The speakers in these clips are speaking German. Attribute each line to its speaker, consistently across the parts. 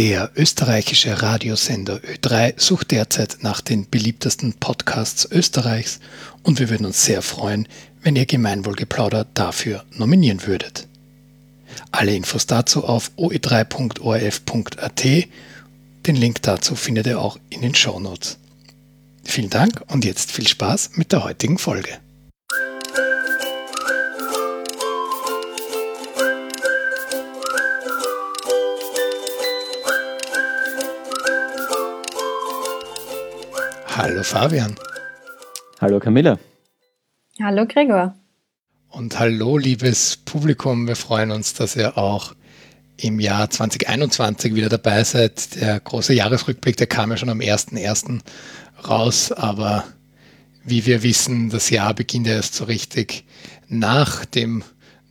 Speaker 1: Der österreichische Radiosender Ö3 sucht derzeit nach den beliebtesten Podcasts Österreichs und wir würden uns sehr freuen, wenn ihr Gemeinwohlgeplauder dafür nominieren würdet. Alle Infos dazu auf oe3.orf.at. Den Link dazu findet ihr auch in den Show Notes. Vielen Dank und jetzt viel Spaß mit der heutigen Folge. Hallo Fabian.
Speaker 2: Hallo Camilla.
Speaker 3: Hallo Gregor.
Speaker 1: Und hallo liebes Publikum. Wir freuen uns, dass ihr auch im Jahr 2021 wieder dabei seid. Der große Jahresrückblick, der kam ja schon am 1.1. raus, aber wie wir wissen, das Jahr beginnt erst so richtig nach dem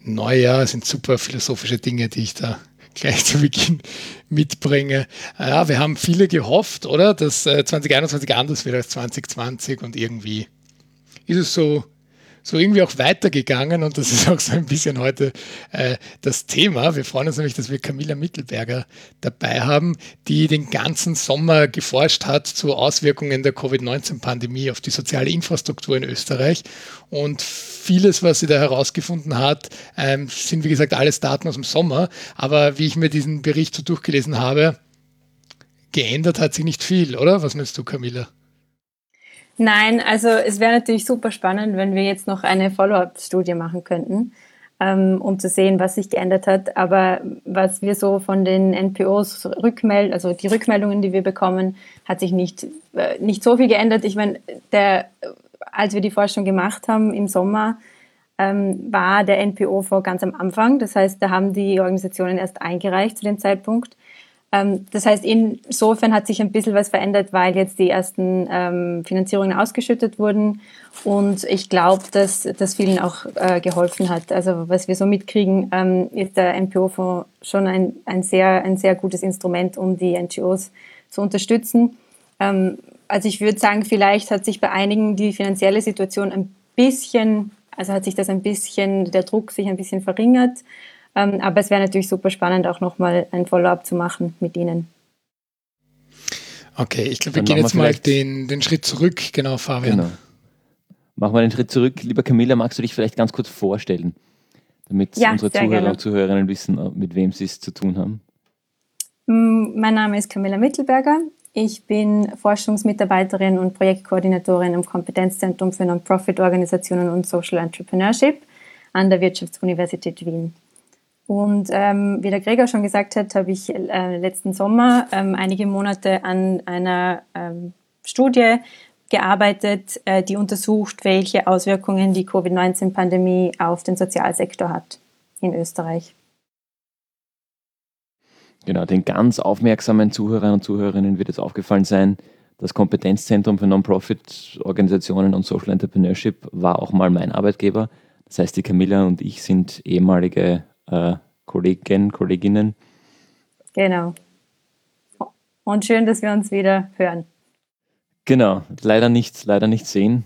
Speaker 1: Neujahr. Es sind super philosophische Dinge, die ich da gleich zu Beginn mitbringe. Ja, wir haben viele gehofft, oder? Dass 2021 äh, anders wird als 2020 und irgendwie ist es so so irgendwie auch weitergegangen und das ist auch so ein bisschen heute äh, das Thema. Wir freuen uns nämlich, dass wir Camilla Mittelberger dabei haben, die den ganzen Sommer geforscht hat zu Auswirkungen der Covid-19-Pandemie auf die soziale Infrastruktur in Österreich. Und vieles, was sie da herausgefunden hat, ähm, sind wie gesagt alles Daten aus dem Sommer. Aber wie ich mir diesen Bericht so durchgelesen habe, geändert hat sich nicht viel, oder? Was meinst du, Camilla?
Speaker 3: Nein, also es wäre natürlich super spannend, wenn wir jetzt noch eine Follow-up-Studie machen könnten, ähm, um zu sehen, was sich geändert hat. Aber was wir so von den NPOs rückmelden, also die Rückmeldungen, die wir bekommen, hat sich nicht, äh, nicht so viel geändert. Ich meine, der, als wir die Forschung gemacht haben im Sommer, ähm, war der NPO vor ganz am Anfang. Das heißt, da haben die Organisationen erst eingereicht zu dem Zeitpunkt. Ähm, das heißt, insofern hat sich ein bisschen was verändert, weil jetzt die ersten ähm, Finanzierungen ausgeschüttet wurden. Und ich glaube, dass das vielen auch äh, geholfen hat. Also was wir so mitkriegen, ähm, ist der NPO-Fonds schon ein, ein, sehr, ein sehr gutes Instrument, um die NGOs zu unterstützen. Ähm, also ich würde sagen, vielleicht hat sich bei einigen die finanzielle Situation ein bisschen, also hat sich das ein bisschen, der Druck sich ein bisschen verringert. Ähm, aber es wäre natürlich super spannend, auch nochmal ein Follow-up zu machen mit Ihnen.
Speaker 1: Okay, ich glaube, wir gehen jetzt mal den, den Schritt zurück. Genau, Fabian. Genau.
Speaker 2: Machen wir den Schritt zurück. Lieber Camilla, magst du dich vielleicht ganz kurz vorstellen, damit ja, unsere Zuhörer gerne. und Zuhörerinnen wissen, mit wem sie es zu tun haben?
Speaker 3: Mm, mein Name ist Camilla Mittelberger. Ich bin Forschungsmitarbeiterin und Projektkoordinatorin am Kompetenzzentrum für Non-Profit-Organisationen und Social Entrepreneurship an der Wirtschaftsuniversität Wien. Und ähm, wie der Gregor schon gesagt hat, habe ich äh, letzten Sommer ähm, einige Monate an einer ähm, Studie gearbeitet, äh, die untersucht, welche Auswirkungen die Covid-19-Pandemie auf den Sozialsektor hat in Österreich.
Speaker 2: Genau, den ganz aufmerksamen Zuhörern und Zuhörerinnen wird es aufgefallen sein, das Kompetenzzentrum für Non-Profit-Organisationen und Social Entrepreneurship war auch mal mein Arbeitgeber. Das heißt, die Camilla und ich sind ehemalige äh, Kollegen, Kolleginnen.
Speaker 3: Genau. Und schön, dass wir uns wieder hören.
Speaker 2: Genau, leider nicht, leider nicht sehen.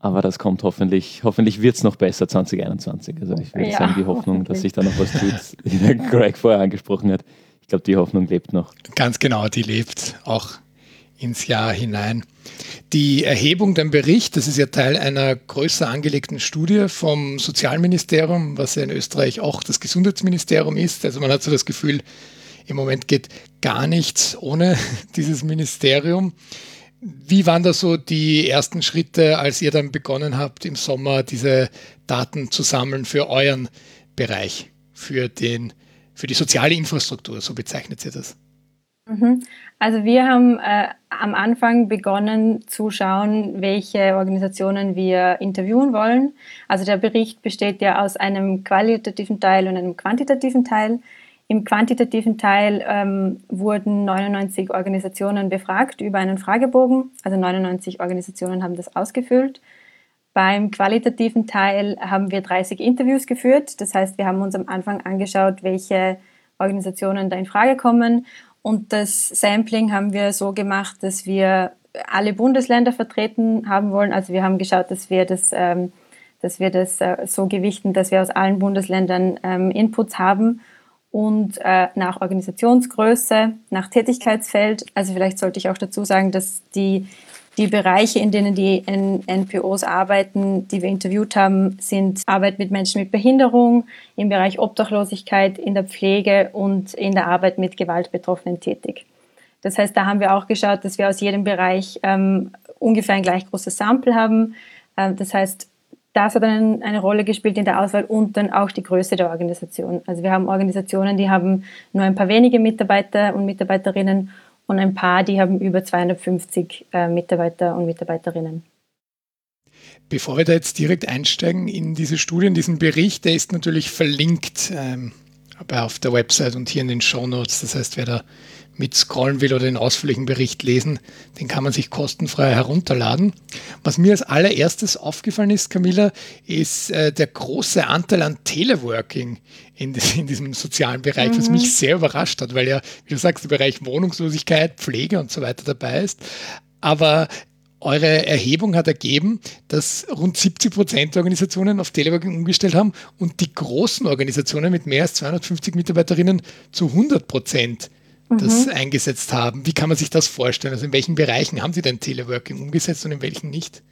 Speaker 2: Aber das kommt hoffentlich, hoffentlich wird es noch besser 2021. Also ich würde ja, sagen, die Hoffnung, dass sich da noch was tut, die Greg vorher angesprochen hat. Ich glaube, die Hoffnung lebt noch.
Speaker 1: Ganz genau, die lebt auch ins Jahr hinein. Die Erhebung, den Bericht, das ist ja Teil einer größer angelegten Studie vom Sozialministerium, was ja in Österreich auch das Gesundheitsministerium ist. Also man hat so das Gefühl, im Moment geht gar nichts ohne dieses Ministerium. Wie waren da so die ersten Schritte, als ihr dann begonnen habt, im Sommer diese Daten zu sammeln für euren Bereich, für, den, für die soziale Infrastruktur, so bezeichnet ihr das?
Speaker 3: Mhm. Also wir haben äh, am Anfang begonnen zu schauen, welche Organisationen wir interviewen wollen. Also der Bericht besteht ja aus einem qualitativen Teil und einem quantitativen Teil. Im quantitativen Teil ähm, wurden 99 Organisationen befragt über einen Fragebogen. Also 99 Organisationen haben das ausgefüllt. Beim qualitativen Teil haben wir 30 Interviews geführt. Das heißt, wir haben uns am Anfang angeschaut, welche Organisationen da in Frage kommen und das Sampling haben wir so gemacht, dass wir alle Bundesländer vertreten haben wollen. Also wir haben geschaut, dass wir das, ähm, dass wir das äh, so gewichten, dass wir aus allen Bundesländern ähm, Inputs haben. und äh, nach Organisationsgröße, nach Tätigkeitsfeld. Also vielleicht sollte ich auch dazu sagen, dass die, die Bereiche, in denen die NPOs arbeiten, die wir interviewt haben, sind Arbeit mit Menschen mit Behinderung, im Bereich Obdachlosigkeit, in der Pflege und in der Arbeit mit Gewaltbetroffenen tätig. Das heißt, da haben wir auch geschaut, dass wir aus jedem Bereich ähm, ungefähr ein gleich großes Sample haben. Ähm, das heißt, das hat einen, eine Rolle gespielt in der Auswahl und dann auch die Größe der Organisation. Also wir haben Organisationen, die haben nur ein paar wenige Mitarbeiter und Mitarbeiterinnen und ein paar, die haben über 250 äh, Mitarbeiter und Mitarbeiterinnen.
Speaker 1: Bevor wir da jetzt direkt einsteigen in diese Studie, in diesen Bericht, der ist natürlich verlinkt ähm, auf der Website und hier in den Show Notes. Das heißt, wer da mit scrollen will oder den ausführlichen Bericht lesen, den kann man sich kostenfrei herunterladen. Was mir als allererstes aufgefallen ist, Camilla, ist äh, der große Anteil an Teleworking in, in diesem sozialen Bereich, mhm. was mich sehr überrascht hat, weil ja, wie du sagst, der Bereich Wohnungslosigkeit, Pflege und so weiter dabei ist. Aber eure Erhebung hat ergeben, dass rund 70 Prozent der Organisationen auf Teleworking umgestellt haben und die großen Organisationen mit mehr als 250 Mitarbeiterinnen zu 100 Prozent das mhm. eingesetzt haben. Wie kann man sich das vorstellen? Also in welchen Bereichen haben Sie denn Teleworking umgesetzt und in welchen nicht?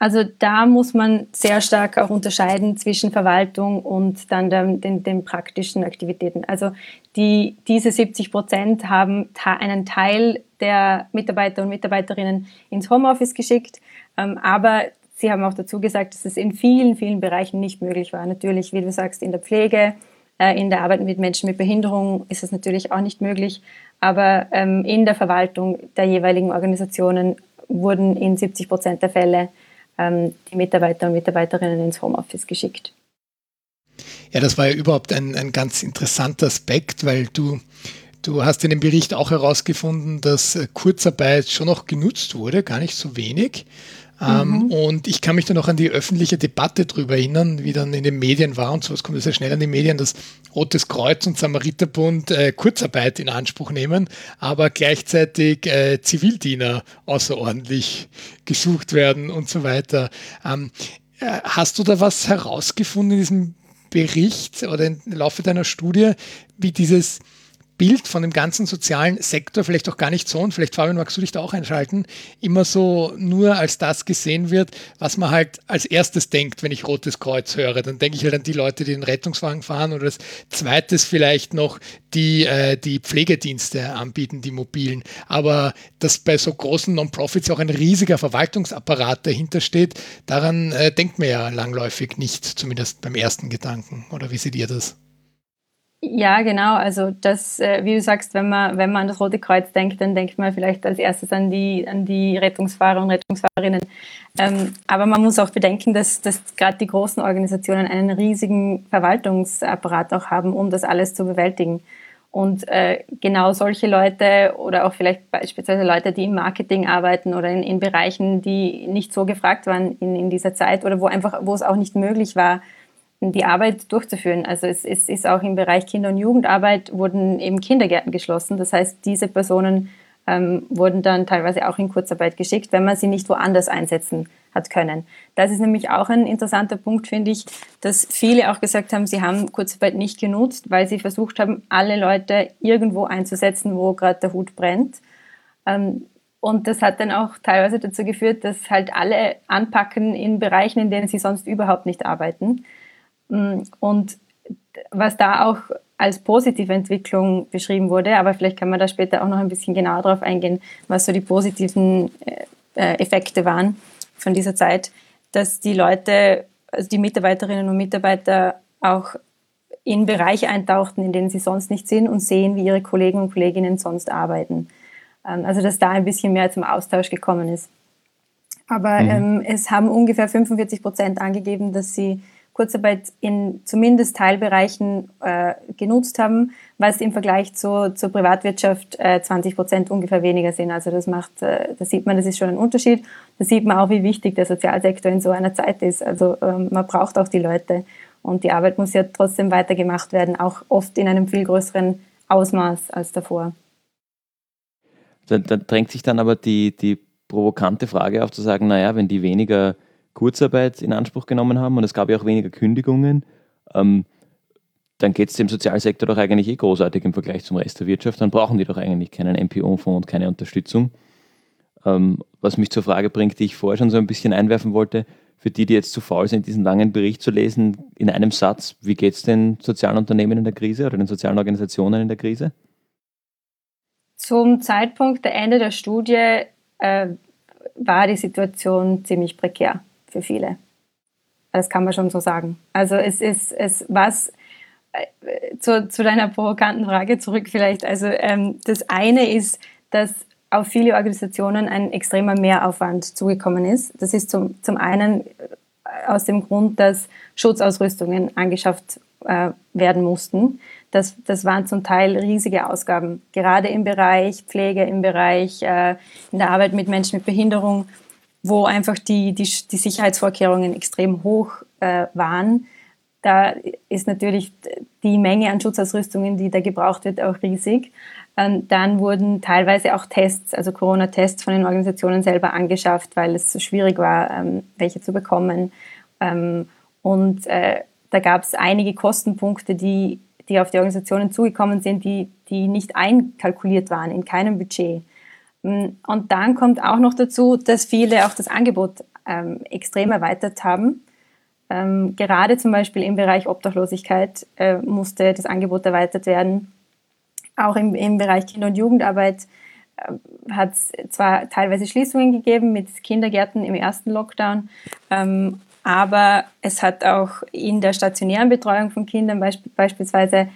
Speaker 3: Also da muss man sehr stark auch unterscheiden zwischen Verwaltung und dann den, den, den praktischen Aktivitäten. Also die, diese 70 Prozent haben einen Teil der Mitarbeiter und Mitarbeiterinnen ins Homeoffice geschickt, ähm, aber Sie haben auch dazu gesagt, dass es in vielen, vielen Bereichen nicht möglich war. Natürlich, wie du sagst, in der Pflege, in der Arbeit mit Menschen mit Behinderung ist es natürlich auch nicht möglich, aber ähm, in der Verwaltung der jeweiligen Organisationen wurden in 70 Prozent der Fälle ähm, die Mitarbeiter und Mitarbeiterinnen ins Homeoffice geschickt.
Speaker 1: Ja, das war ja überhaupt ein, ein ganz interessanter Aspekt, weil du, du hast in dem Bericht auch herausgefunden, dass Kurzarbeit schon noch genutzt wurde, gar nicht so wenig. Ähm, mhm. Und ich kann mich dann noch an die öffentliche Debatte darüber erinnern, wie dann in den Medien war und sowas kommt sehr schnell an die Medien, dass Rotes Kreuz und Samariterbund äh, Kurzarbeit in Anspruch nehmen, aber gleichzeitig äh, Zivildiener außerordentlich gesucht werden und so weiter. Ähm, äh, hast du da was herausgefunden in diesem Bericht oder im Laufe deiner Studie, wie dieses Bild von dem ganzen sozialen Sektor, vielleicht auch gar nicht so, und vielleicht Fabian, magst du dich da auch einschalten, immer so nur als das gesehen wird, was man halt als erstes denkt, wenn ich Rotes Kreuz höre. Dann denke ich halt an die Leute, die den Rettungswagen fahren oder als zweites vielleicht noch die, äh, die Pflegedienste anbieten, die mobilen. Aber dass bei so großen Non-Profits auch ein riesiger Verwaltungsapparat dahinter steht, daran äh, denkt man ja langläufig nicht, zumindest beim ersten Gedanken. Oder wie seht ihr das?
Speaker 3: Ja, genau. Also das, äh, wie du sagst, wenn man, wenn man an das Rote Kreuz denkt, dann denkt man vielleicht als erstes an die, an die Rettungsfahrer und Rettungsfahrerinnen. Ähm, aber man muss auch bedenken, dass, dass gerade die großen Organisationen einen riesigen Verwaltungsapparat auch haben, um das alles zu bewältigen. Und äh, genau solche Leute oder auch vielleicht beispielsweise Leute, die im Marketing arbeiten oder in, in Bereichen, die nicht so gefragt waren in, in dieser Zeit oder wo einfach, wo es auch nicht möglich war, die Arbeit durchzuführen. Also es, es, ist auch im Bereich Kinder- und Jugendarbeit wurden eben Kindergärten geschlossen. Das heißt, diese Personen ähm, wurden dann teilweise auch in Kurzarbeit geschickt, wenn man sie nicht woanders einsetzen hat können. Das ist nämlich auch ein interessanter Punkt, finde ich, dass viele auch gesagt haben, sie haben Kurzarbeit nicht genutzt, weil sie versucht haben, alle Leute irgendwo einzusetzen, wo gerade der Hut brennt. Ähm, und das hat dann auch teilweise dazu geführt, dass halt alle anpacken in Bereichen, in denen sie sonst überhaupt nicht arbeiten. Mm, und was da auch als positive Entwicklung beschrieben wurde, aber vielleicht kann man da später auch noch ein bisschen genauer darauf eingehen, was so die positiven äh, äh, Effekte waren von dieser Zeit, dass die Leute, also die Mitarbeiterinnen und Mitarbeiter auch in Bereiche eintauchten, in denen sie sonst nicht sind und sehen, wie ihre Kollegen und Kolleginnen sonst arbeiten. Ähm, also dass da ein bisschen mehr zum Austausch gekommen ist. Aber mhm. ähm, es haben ungefähr 45 Prozent angegeben, dass sie Kurzarbeit in zumindest Teilbereichen äh, genutzt haben, was im Vergleich zu, zur Privatwirtschaft äh, 20 Prozent ungefähr weniger sind. Also das macht, äh, da sieht man, das ist schon ein Unterschied. Da sieht man auch, wie wichtig der Sozialsektor in so einer Zeit ist. Also ähm, man braucht auch die Leute und die Arbeit muss ja trotzdem weitergemacht werden, auch oft in einem viel größeren Ausmaß als davor.
Speaker 2: Da, da drängt sich dann aber die, die provokante Frage auf zu sagen, naja, wenn die weniger Kurzarbeit in Anspruch genommen haben und es gab ja auch weniger Kündigungen. Ähm, dann geht es dem Sozialsektor doch eigentlich eh großartig im Vergleich zum Rest der Wirtschaft. Dann brauchen die doch eigentlich keinen MPO-Fonds und keine Unterstützung. Ähm, was mich zur Frage bringt, die ich vorher schon so ein bisschen einwerfen wollte, für die, die jetzt zu faul sind, diesen langen Bericht zu lesen, in einem Satz, wie geht es den sozialen Unternehmen in der Krise oder den sozialen Organisationen in der Krise?
Speaker 3: Zum Zeitpunkt der Ende der Studie äh, war die Situation ziemlich prekär für viele. Das kann man schon so sagen. Also es ist es was äh, zu, zu deiner provokanten Frage zurück vielleicht. Also ähm, das eine ist, dass auf viele Organisationen ein extremer Mehraufwand zugekommen ist. Das ist zum, zum einen äh, aus dem Grund, dass Schutzausrüstungen angeschafft äh, werden mussten. Das, das waren zum Teil riesige Ausgaben, gerade im Bereich Pflege, im Bereich äh, in der Arbeit mit Menschen mit Behinderung, wo einfach die, die, die Sicherheitsvorkehrungen extrem hoch äh, waren. Da ist natürlich die Menge an Schutzausrüstungen, die da gebraucht wird, auch riesig. Ähm, dann wurden teilweise auch Tests, also Corona-Tests von den Organisationen selber angeschafft, weil es so schwierig war, ähm, welche zu bekommen. Ähm, und äh, da gab es einige Kostenpunkte, die, die auf die Organisationen zugekommen sind, die, die nicht einkalkuliert waren in keinem Budget. Und dann kommt auch noch dazu, dass viele auch das Angebot ähm, extrem erweitert haben. Ähm, gerade zum Beispiel im Bereich Obdachlosigkeit äh, musste das Angebot erweitert werden auch im, im Bereich Kinder- und Jugendarbeit äh, hat es zwar teilweise Schließungen gegeben mit Kindergärten im ersten Lockdown, ähm, aber es hat auch in der stationären Betreuung von Kindern beisp beispielsweise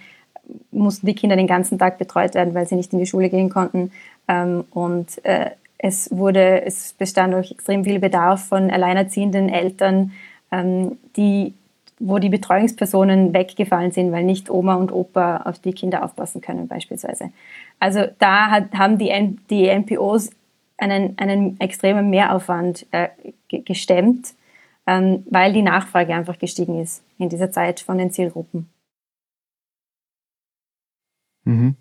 Speaker 3: mussten die Kinder den ganzen Tag betreut werden, weil sie nicht in die Schule gehen konnten. Ähm, und äh, es wurde, es bestand auch extrem viel Bedarf von alleinerziehenden Eltern, ähm, die wo die Betreuungspersonen weggefallen sind, weil nicht Oma und Opa auf die Kinder aufpassen können beispielsweise. Also da hat, haben die, die NPOs einen, einen extremen Mehraufwand äh, gestemmt, ähm, weil die Nachfrage einfach gestiegen ist in dieser Zeit von den Zielgruppen.
Speaker 2: Mhm.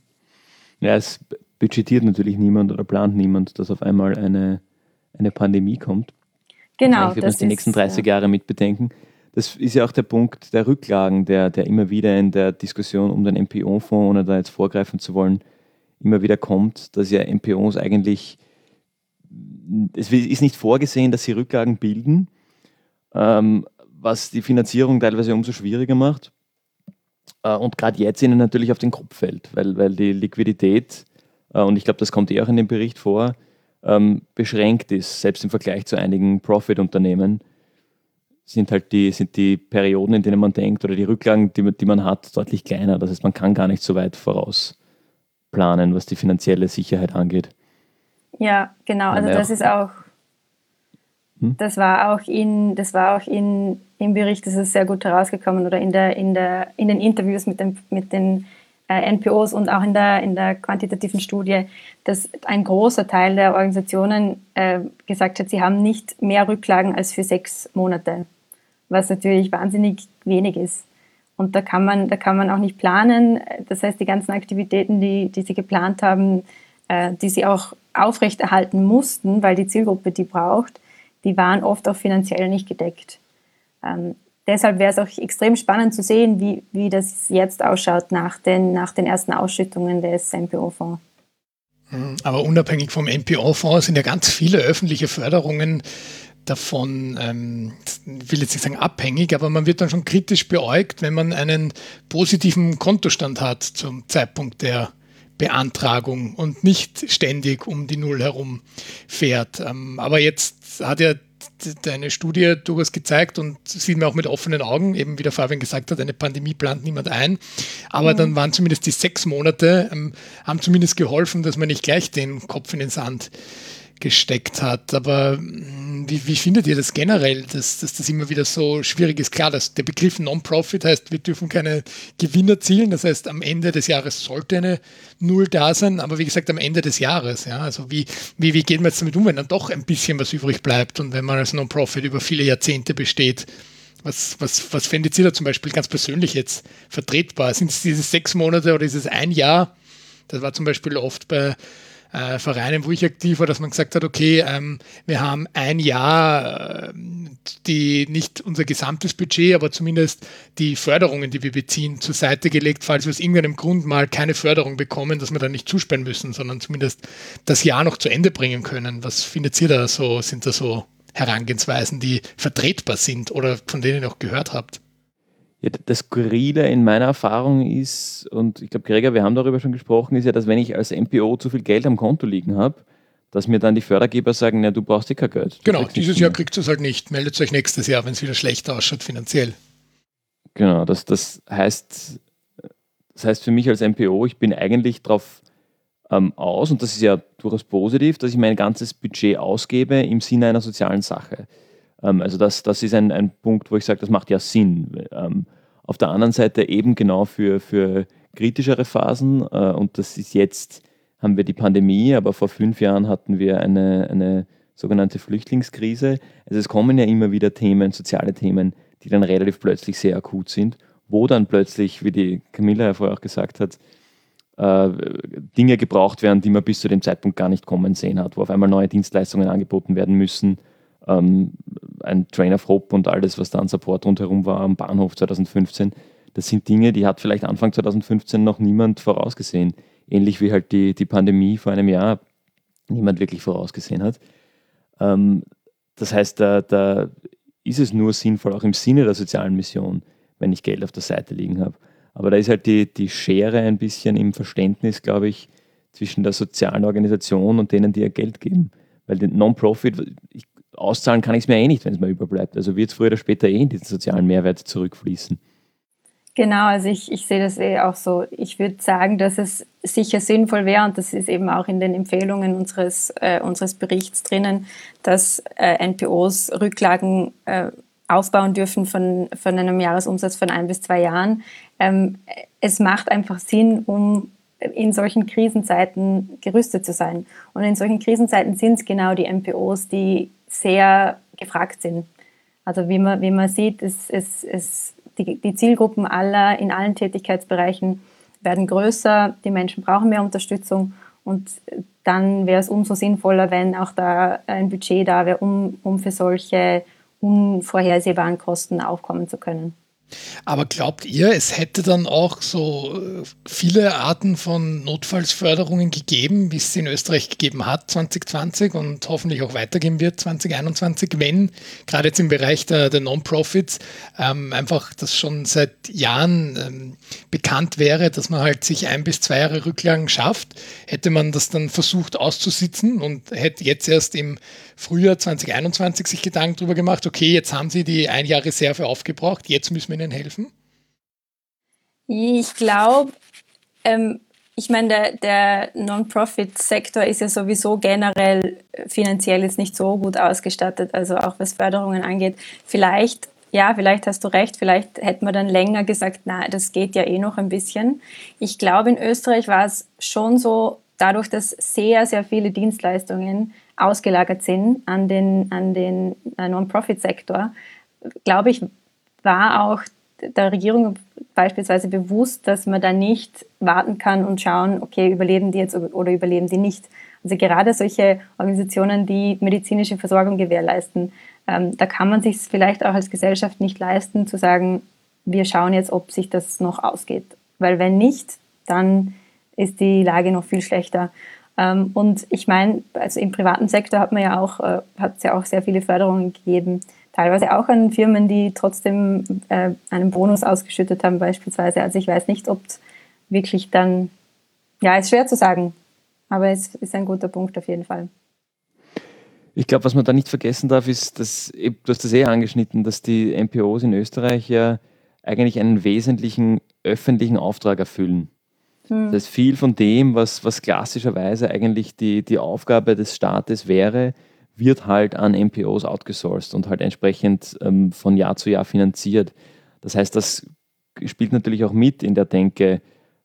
Speaker 2: Ja, es budgetiert natürlich niemand oder plant niemand, dass auf einmal eine, eine Pandemie kommt.
Speaker 3: Genau.
Speaker 2: Vielleicht wird man die nächsten 30 ja. Jahre mitbedenken das ist ja auch der Punkt der Rücklagen, der, der immer wieder in der Diskussion um den MPO-Fonds, ohne da jetzt vorgreifen zu wollen, immer wieder kommt, dass ja MPOs eigentlich, es ist nicht vorgesehen, dass sie Rücklagen bilden, ähm, was die Finanzierung teilweise umso schwieriger macht äh, und gerade jetzt ihnen natürlich auf den Kopf fällt, weil, weil die Liquidität, und ich glaube, das kommt eh auch in dem Bericht vor, ähm, beschränkt ist, selbst im Vergleich zu einigen Profit-Unternehmen sind halt die, sind die Perioden, in denen man denkt, oder die Rücklagen, die, die man hat, deutlich kleiner. Das heißt, man kann gar nicht so weit voraus planen, was die finanzielle Sicherheit angeht.
Speaker 3: Ja, genau. Also das ist auch, hm? das war auch in, das war auch in, im Bericht, das ist sehr gut herausgekommen oder in der, in der, in den Interviews mit, dem, mit den äh, NPOs und auch in der, in der quantitativen Studie, dass ein großer Teil der Organisationen äh, gesagt hat, sie haben nicht mehr Rücklagen als für sechs Monate was natürlich wahnsinnig wenig ist. Und da kann man, da kann man auch nicht planen. Das heißt, die ganzen Aktivitäten, die, die sie geplant haben, äh, die sie auch aufrechterhalten mussten, weil die Zielgruppe die braucht, die waren oft auch finanziell nicht gedeckt. Ähm, deshalb wäre es auch extrem spannend zu sehen, wie, wie das jetzt ausschaut nach den, nach den ersten Ausschüttungen des MPO-Fonds.
Speaker 1: Hm, aber unabhängig vom MPO-Fonds sind ja ganz viele öffentliche Förderungen davon, ähm, will jetzt nicht sagen abhängig, aber man wird dann schon kritisch beäugt, wenn man einen positiven Kontostand hat zum Zeitpunkt der Beantragung und nicht ständig um die Null herum fährt. Ähm, aber jetzt hat ja deine Studie durchaus gezeigt und sieht man auch mit offenen Augen, eben wie der Fabian gesagt hat, eine Pandemie plant niemand ein. Aber mhm. dann waren zumindest die sechs Monate, ähm, haben zumindest geholfen, dass man nicht gleich den Kopf in den Sand gesteckt hat. Aber hm, wie, wie findet ihr das generell, dass, dass, das immer wieder so schwierig ist? Klar, dass der Begriff Non-Profit heißt, wir dürfen keine Gewinner zielen. Das heißt, am Ende des Jahres sollte eine Null da sein, aber wie gesagt, am Ende des Jahres. Ja, also wie, wie, wie geht man jetzt damit um, wenn dann doch ein bisschen was übrig bleibt und wenn man als Non-Profit über viele Jahrzehnte besteht? Was, was, was fändet ihr da zum Beispiel ganz persönlich jetzt vertretbar? Sind es diese sechs Monate oder ist es ein Jahr? Das war zum Beispiel oft bei äh, Vereinen, wo ich aktiv war, dass man gesagt hat, okay, ähm, wir haben ein Jahr, äh, die nicht unser gesamtes Budget, aber zumindest die Förderungen, die wir beziehen, zur Seite gelegt, falls wir aus irgendeinem Grund mal keine Förderung bekommen, dass wir dann nicht zusperren müssen, sondern zumindest das Jahr noch zu Ende bringen können. Was findet ihr da so? Sind da so Herangehensweisen, die vertretbar sind oder von denen ihr auch gehört habt?
Speaker 2: Ja, das Skurrile in meiner Erfahrung ist, und ich glaube, Gregor, wir haben darüber schon gesprochen, ist ja, dass wenn ich als MPO zu viel Geld am Konto liegen habe, dass mir dann die Fördergeber sagen, na, du brauchst eh kein Geld.
Speaker 1: Genau, dieses Jahr kriegt es halt nicht. Meldet euch nächstes Jahr, wenn es wieder schlechter ausschaut finanziell.
Speaker 2: Genau, das, das heißt, das heißt für mich als MPO, ich bin eigentlich darauf ähm, aus, und das ist ja durchaus positiv, dass ich mein ganzes Budget ausgebe im Sinne einer sozialen Sache. Ähm, also das, das ist ein, ein Punkt, wo ich sage, das macht ja Sinn. Ähm, auf der anderen Seite eben genau für, für kritischere Phasen, äh, und das ist jetzt, haben wir die Pandemie, aber vor fünf Jahren hatten wir eine, eine sogenannte Flüchtlingskrise. Also es kommen ja immer wieder Themen, soziale Themen, die dann relativ plötzlich sehr akut sind, wo dann plötzlich, wie die Camilla ja vorher auch gesagt hat, äh, Dinge gebraucht werden, die man bis zu dem Zeitpunkt gar nicht kommen sehen hat, wo auf einmal neue Dienstleistungen angeboten werden müssen. Ähm, ein Train of Hope und alles, was da an Support rundherum war am Bahnhof 2015, das sind Dinge, die hat vielleicht Anfang 2015 noch niemand vorausgesehen. Ähnlich wie halt die, die Pandemie vor einem Jahr niemand wirklich vorausgesehen hat. Ähm, das heißt, da, da ist es nur sinnvoll, auch im Sinne der sozialen Mission, wenn ich Geld auf der Seite liegen habe. Aber da ist halt die, die Schere ein bisschen im Verständnis, glaube ich, zwischen der sozialen Organisation und denen, die ihr Geld geben. Weil den Non-Profit, auszahlen kann ich es mir eh nicht, wenn es mir überbleibt. Also wird es früher oder später eh in diesen sozialen Mehrwert zurückfließen.
Speaker 3: Genau, also ich, ich sehe das eh auch so. Ich würde sagen, dass es sicher sinnvoll wäre, und das ist eben auch in den Empfehlungen unseres, äh, unseres Berichts drinnen, dass äh, NPOs Rücklagen äh, aufbauen dürfen von, von einem Jahresumsatz von ein bis zwei Jahren. Ähm, es macht einfach Sinn, um in solchen Krisenzeiten gerüstet zu sein. Und in solchen Krisenzeiten sind es genau die MPOs, die sehr gefragt sind. Also wie man, wie man sieht, ist, ist, ist die, die Zielgruppen aller in allen Tätigkeitsbereichen werden größer, die Menschen brauchen mehr Unterstützung und dann wäre es umso sinnvoller, wenn auch da ein Budget da wäre, um, um für solche unvorhersehbaren Kosten aufkommen zu können.
Speaker 1: Aber glaubt ihr, es hätte dann auch so äh, viele Arten von Notfallsförderungen gegeben, wie es in Österreich gegeben hat 2020 und hoffentlich auch weitergehen wird 2021, wenn gerade jetzt im Bereich der, der Non-Profits ähm, einfach das schon seit Jahren ähm, bekannt wäre, dass man halt sich ein bis zwei Jahre Rücklagen schafft, hätte man das dann versucht auszusitzen und hätte jetzt erst im Frühjahr 2021 sich Gedanken darüber gemacht, okay, jetzt haben sie die ein Jahr Reserve aufgebraucht, jetzt müssen wir ihnen helfen?
Speaker 3: Ich glaube, ähm, ich meine, der, der Non-Profit-Sektor ist ja sowieso generell finanziell jetzt nicht so gut ausgestattet, also auch was Förderungen angeht. Vielleicht, ja, vielleicht hast du recht, vielleicht hätte man dann länger gesagt, na, das geht ja eh noch ein bisschen. Ich glaube, in Österreich war es schon so, dadurch, dass sehr, sehr viele Dienstleistungen ausgelagert sind an den, an den äh, Non-Profit-Sektor, glaube ich, war auch der Regierung beispielsweise bewusst, dass man da nicht warten kann und schauen, okay, überleben die jetzt oder überleben die nicht. Also gerade solche Organisationen, die medizinische Versorgung gewährleisten, ähm, da kann man sich vielleicht auch als Gesellschaft nicht leisten, zu sagen, wir schauen jetzt, ob sich das noch ausgeht. Weil wenn nicht, dann ist die Lage noch viel schlechter. Ähm, und ich meine, also im privaten Sektor hat man ja auch, äh, hat es ja auch sehr viele Förderungen gegeben, teilweise auch an Firmen, die trotzdem äh, einen Bonus ausgeschüttet haben, beispielsweise. Also ich weiß nicht, ob wirklich dann, ja, ist schwer zu sagen, aber es ist ein guter Punkt auf jeden Fall.
Speaker 2: Ich glaube, was man da nicht vergessen darf, ist, dass, du hast das eh angeschnitten, dass die NPOs in Österreich ja eigentlich einen wesentlichen öffentlichen Auftrag erfüllen. Hm. Das heißt, viel von dem, was, was klassischerweise eigentlich die, die Aufgabe des Staates wäre, wird halt an MPOs outgesourced und halt entsprechend ähm, von Jahr zu Jahr finanziert. Das heißt, das spielt natürlich auch mit in der Denke,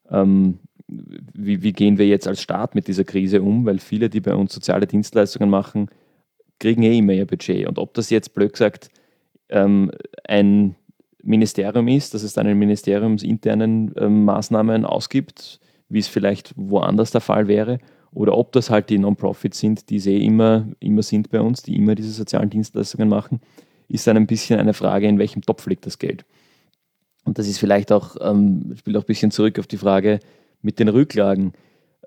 Speaker 2: ähm, wie, wie, gehen wir jetzt als Staat mit dieser Krise um, weil viele, die bei uns soziale Dienstleistungen machen, kriegen eh immer ihr Budget. Und ob das jetzt blöd gesagt ähm, ein Ministerium ist, dass es dann in ministeriumsinternen ähm, Maßnahmen ausgibt, wie es vielleicht woanders der Fall wäre, oder ob das halt die Non-Profits sind, die sie immer, immer sind bei uns, die immer diese sozialen Dienstleistungen machen, ist dann ein bisschen eine Frage, in welchem Topf liegt das Geld. Und das ist vielleicht auch, ähm, spielt auch ein bisschen zurück auf die Frage mit den Rücklagen.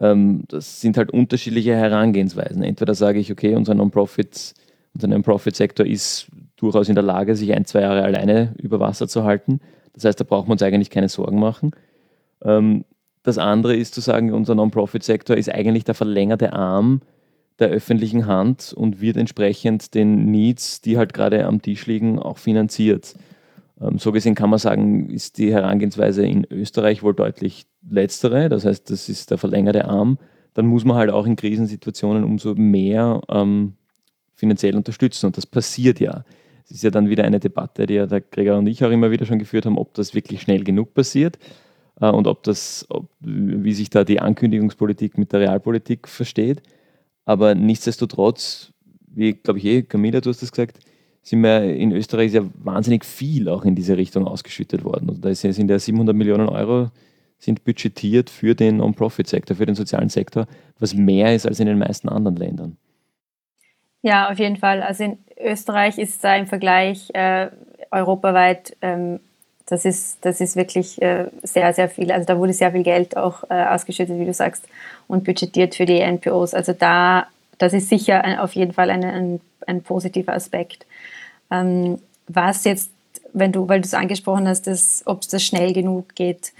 Speaker 2: Ähm, das sind halt unterschiedliche Herangehensweisen. Entweder sage ich, okay, unser Non-Profit, unser Non-Profit-Sektor ist durchaus in der Lage, sich ein, zwei Jahre alleine über Wasser zu halten. Das heißt, da brauchen wir uns eigentlich keine Sorgen machen. Ähm, das andere ist zu sagen, unser Non-Profit-Sektor ist eigentlich der verlängerte Arm der öffentlichen Hand und wird entsprechend den Needs, die halt gerade am Tisch liegen, auch finanziert. Ähm, so gesehen kann man sagen, ist die Herangehensweise in Österreich wohl deutlich letztere. Das heißt, das ist der verlängerte Arm. Dann muss man halt auch in Krisensituationen umso mehr ähm, finanziell unterstützen. Und das passiert ja. Es ist ja dann wieder eine Debatte, die ja der Gregor und ich auch immer wieder schon geführt haben, ob das wirklich schnell genug passiert und ob das, ob, wie sich da die Ankündigungspolitik mit der Realpolitik versteht. Aber nichtsdestotrotz, wie glaube ich eh, Camilla, du hast das gesagt, sind wir in Österreich ja wahnsinnig viel auch in diese Richtung ausgeschüttet worden. Also da sind ja 700 Millionen Euro sind budgetiert für den Non-Profit-Sektor, für den sozialen Sektor, was mehr ist als in den meisten anderen Ländern.
Speaker 3: Ja, auf jeden Fall. Also in Österreich ist da im Vergleich äh, europaweit ähm, das ist, das ist wirklich äh, sehr, sehr viel. Also da wurde sehr viel Geld auch äh, ausgeschüttet, wie du sagst, und budgetiert für die NPOs. Also da, das ist sicher auf jeden Fall ein, ein, ein positiver Aspekt. Ähm, was jetzt, wenn du, weil du es angesprochen hast, ob es das schnell genug geht.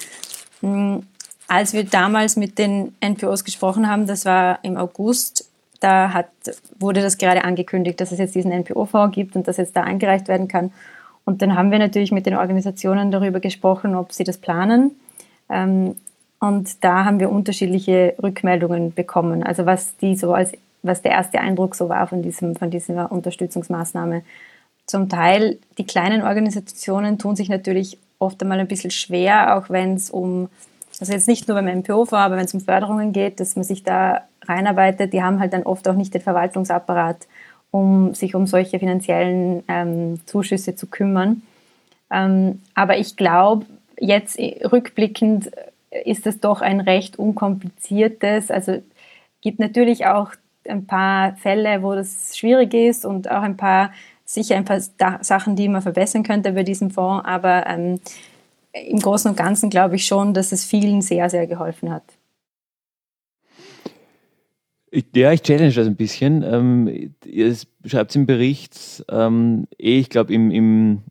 Speaker 3: Hm, als wir damals mit den NPOs gesprochen haben, das war im August, da hat, wurde das gerade angekündigt, dass es jetzt diesen NPO-Fonds gibt und dass jetzt da eingereicht werden kann. Und dann haben wir natürlich mit den Organisationen darüber gesprochen, ob sie das planen. Ähm, und da haben wir unterschiedliche Rückmeldungen bekommen. Also was die so als was der erste Eindruck so war von, diesem, von dieser Unterstützungsmaßnahme. Zum Teil, die kleinen Organisationen tun sich natürlich oft einmal ein bisschen schwer, auch wenn es um, also jetzt nicht nur beim MPO war, aber wenn es um Förderungen geht, dass man sich da reinarbeitet, die haben halt dann oft auch nicht den Verwaltungsapparat um sich um solche finanziellen ähm, Zuschüsse zu kümmern. Ähm, aber ich glaube, jetzt rückblickend ist es doch ein recht unkompliziertes. Also gibt natürlich auch ein paar Fälle, wo das schwierig ist und auch ein paar sicher ein paar Sachen, die man verbessern könnte bei diesem Fonds. Aber ähm, im Großen und Ganzen glaube ich schon, dass es vielen sehr, sehr geholfen hat.
Speaker 2: Ja, ich challenge das ein bisschen. Ähm, ihr schreibt im Bericht, ähm, eh, ich glaube, im, im,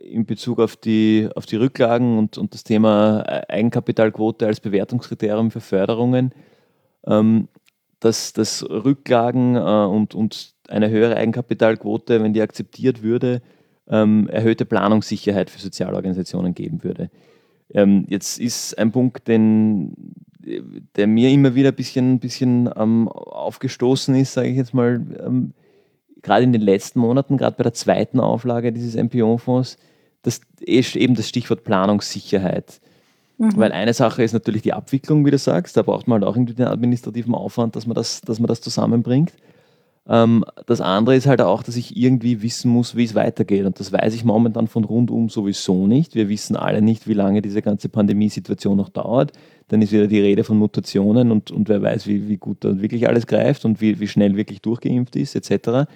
Speaker 2: in Bezug auf die, auf die Rücklagen und, und das Thema Eigenkapitalquote als Bewertungskriterium für Förderungen, ähm, dass, dass Rücklagen äh, und, und eine höhere Eigenkapitalquote, wenn die akzeptiert würde, ähm, erhöhte Planungssicherheit für Sozialorganisationen geben würde. Ähm, jetzt ist ein Punkt, den, der mir immer wieder ein bisschen, bisschen ähm, aufgestoßen ist, sage ich jetzt mal, ähm, gerade in den letzten Monaten, gerade bei der zweiten Auflage dieses MPO-Fonds, das ist eben das Stichwort Planungssicherheit. Mhm. Weil eine Sache ist natürlich die Abwicklung, wie du sagst, da braucht man halt auch irgendwie den administrativen Aufwand, dass man das, dass man das zusammenbringt. Ähm, das andere ist halt auch, dass ich irgendwie wissen muss, wie es weitergeht. Und das weiß ich momentan von rundum sowieso nicht. Wir wissen alle nicht, wie lange diese ganze Pandemiesituation noch dauert. Dann ist wieder die Rede von Mutationen und, und wer weiß, wie, wie gut da wirklich alles greift und wie, wie schnell wirklich durchgeimpft ist, etc.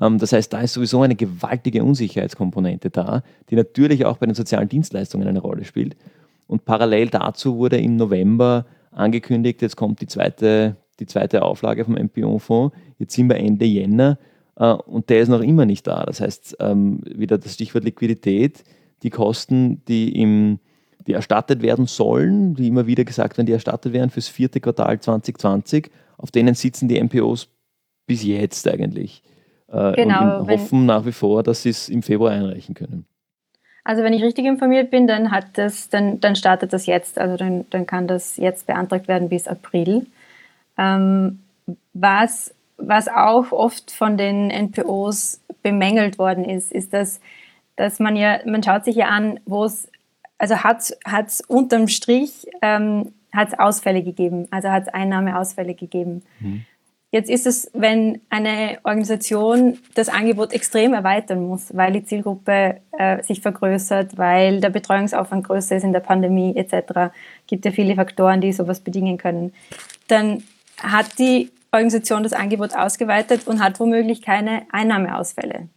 Speaker 2: Ähm, das heißt, da ist sowieso eine gewaltige Unsicherheitskomponente da, die natürlich auch bei den sozialen Dienstleistungen eine Rolle spielt. Und parallel dazu wurde im November angekündigt, jetzt kommt die zweite die zweite Auflage vom MPO-Fonds. Jetzt sind wir Ende Jänner äh, und der ist noch immer nicht da. Das heißt, ähm, wieder das Stichwort Liquidität, die Kosten, die, im, die erstattet werden sollen, die immer wieder gesagt werden, die erstattet werden fürs vierte Quartal 2020, auf denen sitzen die MPOs bis jetzt eigentlich. Äh, genau, und hoffen nach wie vor, dass sie es im Februar einreichen können.
Speaker 3: Also wenn ich richtig informiert bin, dann hat das, dann, dann startet das jetzt. Also dann, dann kann das jetzt beantragt werden bis April. Ähm, was, was auch oft von den NPOs bemängelt worden ist, ist, dass, dass man ja, man schaut sich ja an, wo es, also hat es unterm Strich ähm, hat Ausfälle gegeben, also hat es Einnahmeausfälle gegeben. Mhm. Jetzt ist es, wenn eine Organisation das Angebot extrem erweitern muss, weil die Zielgruppe äh, sich vergrößert, weil der Betreuungsaufwand größer ist in der Pandemie etc., gibt ja viele Faktoren, die sowas bedingen können, dann hat die Organisation das Angebot ausgeweitet und hat womöglich keine Einnahmeausfälle.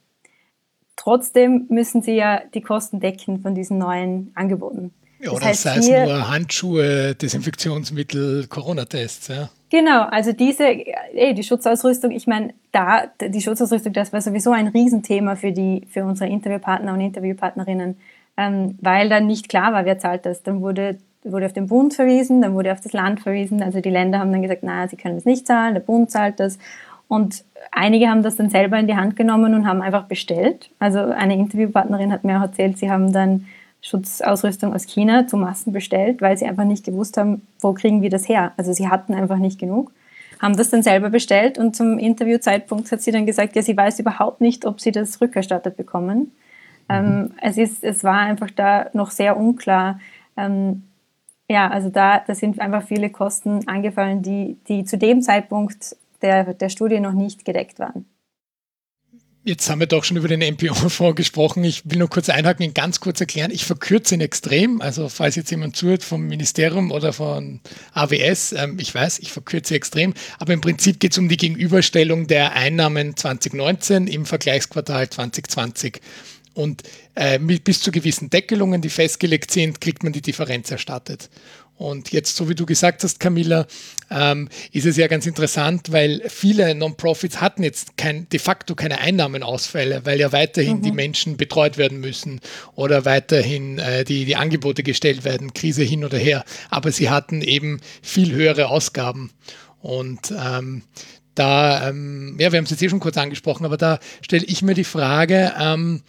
Speaker 3: Trotzdem müssen sie ja die Kosten decken von diesen neuen Angeboten.
Speaker 1: Ja, das oder heißt sei es nur Handschuhe, Desinfektionsmittel, Corona-Tests, ja.
Speaker 3: Genau, also diese, ey, die Schutzausrüstung, ich meine, da, die Schutzausrüstung, das war sowieso ein Riesenthema für die, für unsere Interviewpartner und Interviewpartnerinnen, ähm, weil dann nicht klar war, wer zahlt das. Dann wurde, wurde auf den Bund verwiesen, dann wurde auf das Land verwiesen. Also die Länder haben dann gesagt, na, sie können das nicht zahlen, der Bund zahlt das. Und einige haben das dann selber in die Hand genommen und haben einfach bestellt. Also eine Interviewpartnerin hat mir auch erzählt, sie haben dann Schutzausrüstung aus China zu Massen bestellt, weil sie einfach nicht gewusst haben, wo kriegen wir das her. Also sie hatten einfach nicht genug, haben das dann selber bestellt und zum Interviewzeitpunkt hat sie dann gesagt, ja, sie weiß überhaupt nicht, ob sie das rückerstattet bekommen. Mhm. Ähm, es, ist, es war einfach da noch sehr unklar. Ähm, ja, also da, da sind einfach viele Kosten angefallen, die, die zu dem Zeitpunkt der, der Studie noch nicht gedeckt waren.
Speaker 1: Jetzt haben wir doch schon über den MPO-Fonds gesprochen. Ich will nur kurz einhaken, ihn ganz kurz erklären. Ich verkürze ihn extrem. Also falls jetzt jemand zuhört vom Ministerium oder von AWS, ähm, ich weiß, ich verkürze extrem. Aber im Prinzip geht es um die Gegenüberstellung der Einnahmen 2019 im Vergleichsquartal 2020. Und äh, bis zu gewissen Deckelungen, die festgelegt sind, kriegt man die Differenz erstattet. Und jetzt, so wie du gesagt hast, Camilla, ähm, ist es ja ganz interessant, weil viele Non-Profits hatten jetzt kein, de facto keine Einnahmenausfälle, weil ja weiterhin mhm. die Menschen betreut werden müssen oder weiterhin äh, die, die Angebote gestellt werden, Krise hin oder her. Aber sie hatten eben viel höhere Ausgaben. Und ähm, da, ähm, ja, wir haben es jetzt eh schon kurz angesprochen, aber da stelle ich mir die Frage, ähm,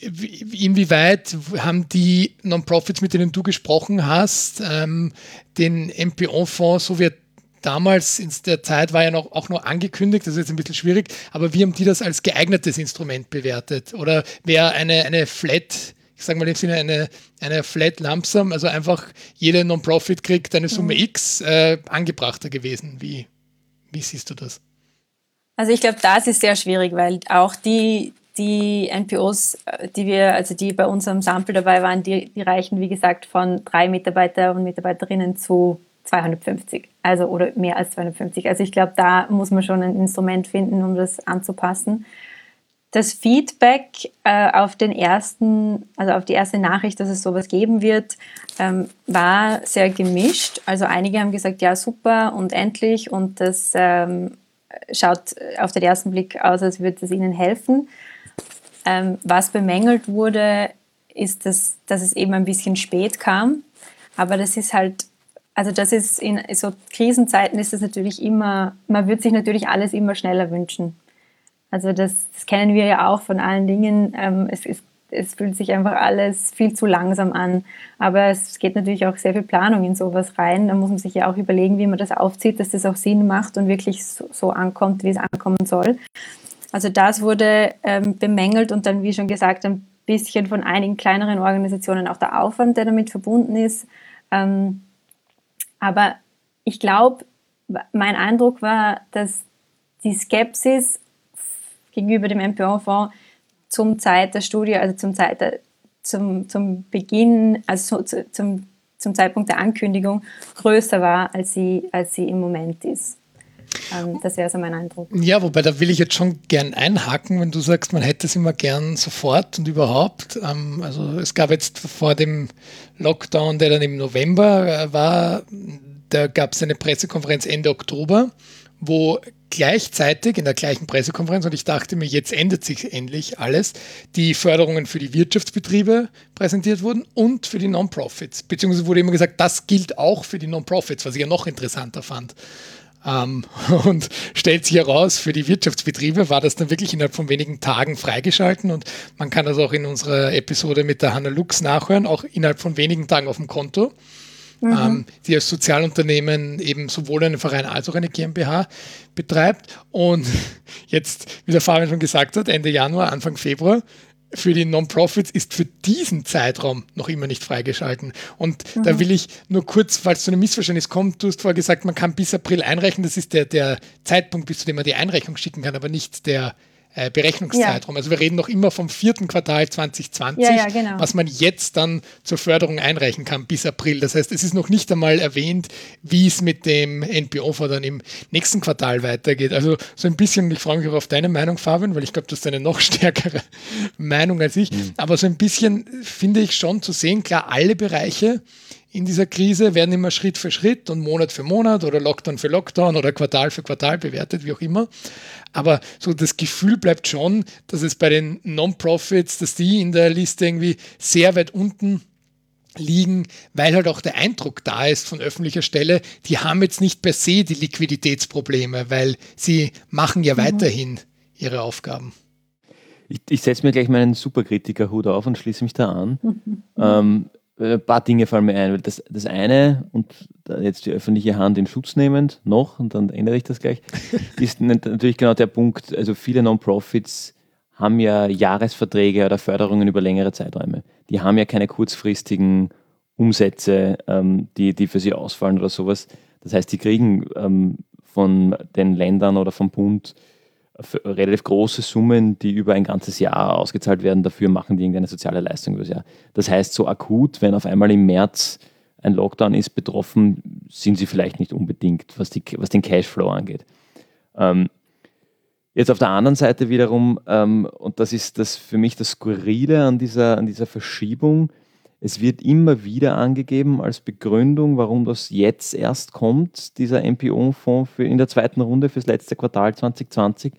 Speaker 1: inwieweit haben die Non-Profits, mit denen du gesprochen hast, ähm, den MPO-Fonds, so wie damals in der Zeit war ja noch, auch noch angekündigt, das ist jetzt ein bisschen schwierig, aber wie haben die das als geeignetes Instrument bewertet? Oder wäre eine, eine Flat, ich sage mal im Sinne eine, eine Flat Lumpsum, also einfach jeder Non-Profit kriegt eine Summe mhm. X, äh, angebrachter gewesen? Wie, wie siehst du das?
Speaker 3: Also ich glaube, das ist sehr schwierig, weil auch die, die NPOs, äh, die wir, also die bei unserem Sample dabei waren, die, die reichen, wie gesagt, von drei Mitarbeiter und Mitarbeiterinnen zu 250, also oder mehr als 250. Also ich glaube, da muss man schon ein Instrument finden, um das anzupassen. Das Feedback äh, auf den ersten, also auf die erste Nachricht, dass es sowas geben wird, ähm, war sehr gemischt. Also einige haben gesagt, ja super und endlich und das ähm, schaut auf den ersten Blick aus, als würde es ihnen helfen. Ähm, was bemängelt wurde, ist, dass, dass es eben ein bisschen spät kam. Aber das ist halt, also das ist in so Krisenzeiten ist das natürlich immer, man würde sich natürlich alles immer schneller wünschen. Also das, das kennen wir ja auch von allen Dingen. Ähm, es, ist, es fühlt sich einfach alles viel zu langsam an. Aber es geht natürlich auch sehr viel Planung in sowas rein. Da muss man sich ja auch überlegen, wie man das aufzieht, dass das auch Sinn macht und wirklich so, so ankommt, wie es ankommen soll. Also das wurde ähm, bemängelt und dann, wie schon gesagt, ein bisschen von einigen kleineren Organisationen auch der Aufwand, der damit verbunden ist. Ähm, aber ich glaube, mein Eindruck war, dass die Skepsis gegenüber dem MPO-Fonds zum Zeit der Studie, also zum, Zeit der, zum, zum Beginn, also zum, zum Zeitpunkt der Ankündigung größer war, als sie, als sie im Moment ist. Ähm, das wäre so mein Eindruck.
Speaker 1: Ja, wobei da will ich jetzt schon gern einhaken, wenn du sagst, man hätte es immer gern sofort und überhaupt. Ähm, also es gab jetzt vor dem Lockdown, der dann im November äh, war, da gab es eine Pressekonferenz Ende Oktober, wo gleichzeitig in der gleichen Pressekonferenz, und ich dachte mir, jetzt ändert sich endlich alles, die Förderungen für die Wirtschaftsbetriebe präsentiert wurden und für die Non-Profits. Beziehungsweise wurde immer gesagt, das gilt auch für die Non-Profits, was ich ja noch interessanter fand. Ähm, und stellt sich heraus, für die Wirtschaftsbetriebe war das dann wirklich innerhalb von wenigen Tagen freigeschalten und man kann das auch in unserer Episode mit der Hanna Lux nachhören, auch innerhalb von wenigen Tagen auf dem Konto. Mhm. Ähm, die als Sozialunternehmen eben sowohl einen Verein als auch eine GmbH betreibt. Und jetzt, wie der Fabian schon gesagt hat, Ende Januar, Anfang Februar für die Non-Profits ist für diesen Zeitraum noch immer nicht freigeschalten. Und mhm. da will ich nur kurz, falls zu einem Missverständnis kommt, du hast vorher gesagt, man kann bis April einreichen, das ist der, der Zeitpunkt, bis zu dem man die Einreichung schicken kann, aber nicht der äh, Berechnungszeitraum. Ja. Also wir reden noch immer vom vierten Quartal 2020, ja, ja, genau. was man jetzt dann zur Förderung einreichen kann bis April. Das heißt, es ist noch nicht einmal erwähnt, wie es mit dem NPO dann im nächsten Quartal weitergeht. Also so ein bisschen, ich freue mich auch auf deine Meinung, Fabian, weil ich glaube, du hast eine noch stärkere Meinung als ich. Mhm. Aber so ein bisschen finde ich schon zu sehen, klar, alle Bereiche in dieser Krise werden immer Schritt für Schritt und Monat für Monat oder Lockdown für Lockdown oder Quartal für Quartal bewertet, wie auch immer. Aber so das Gefühl bleibt schon, dass es bei den Non-Profits, dass die in der Liste irgendwie sehr weit unten liegen, weil halt auch der Eindruck da ist von öffentlicher Stelle, die haben jetzt nicht per se die Liquiditätsprobleme, weil sie machen ja mhm. weiterhin ihre Aufgaben.
Speaker 2: Ich, ich setze mir gleich meinen Superkritiker-Hut auf und schließe mich da an. Ähm, ein äh, paar Dinge fallen mir ein. Das, das eine, und jetzt die öffentliche Hand in Schutz nehmend, noch, und dann ändere ich das gleich, ist natürlich genau der Punkt, also viele Non-Profits haben ja Jahresverträge oder Förderungen über längere Zeiträume. Die haben ja keine kurzfristigen Umsätze, ähm, die, die für sie ausfallen oder sowas. Das heißt, die kriegen ähm, von den Ländern oder vom Bund relativ große Summen, die über ein ganzes Jahr ausgezahlt werden, dafür machen die irgendeine soziale Leistung über das Jahr. Das heißt, so akut, wenn auf einmal im März ein Lockdown ist, betroffen sind sie vielleicht nicht unbedingt, was, die, was den Cashflow angeht. Ähm, jetzt auf der anderen Seite wiederum, ähm, und das ist das für mich das Skurrile an dieser, an dieser Verschiebung, es wird immer wieder angegeben als Begründung, warum das jetzt erst kommt, dieser MPO-Fonds in der zweiten Runde fürs letzte Quartal 2020,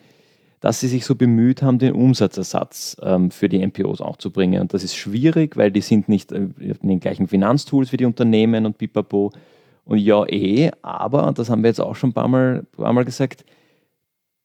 Speaker 2: dass sie sich so bemüht haben, den Umsatzersatz ähm, für die MPOs auch zu bringen. Und das ist schwierig, weil die sind nicht äh, in den gleichen Finanztools wie die Unternehmen und pipapo. Und ja, eh, aber, das haben wir jetzt auch schon ein paar Mal, ein paar Mal gesagt,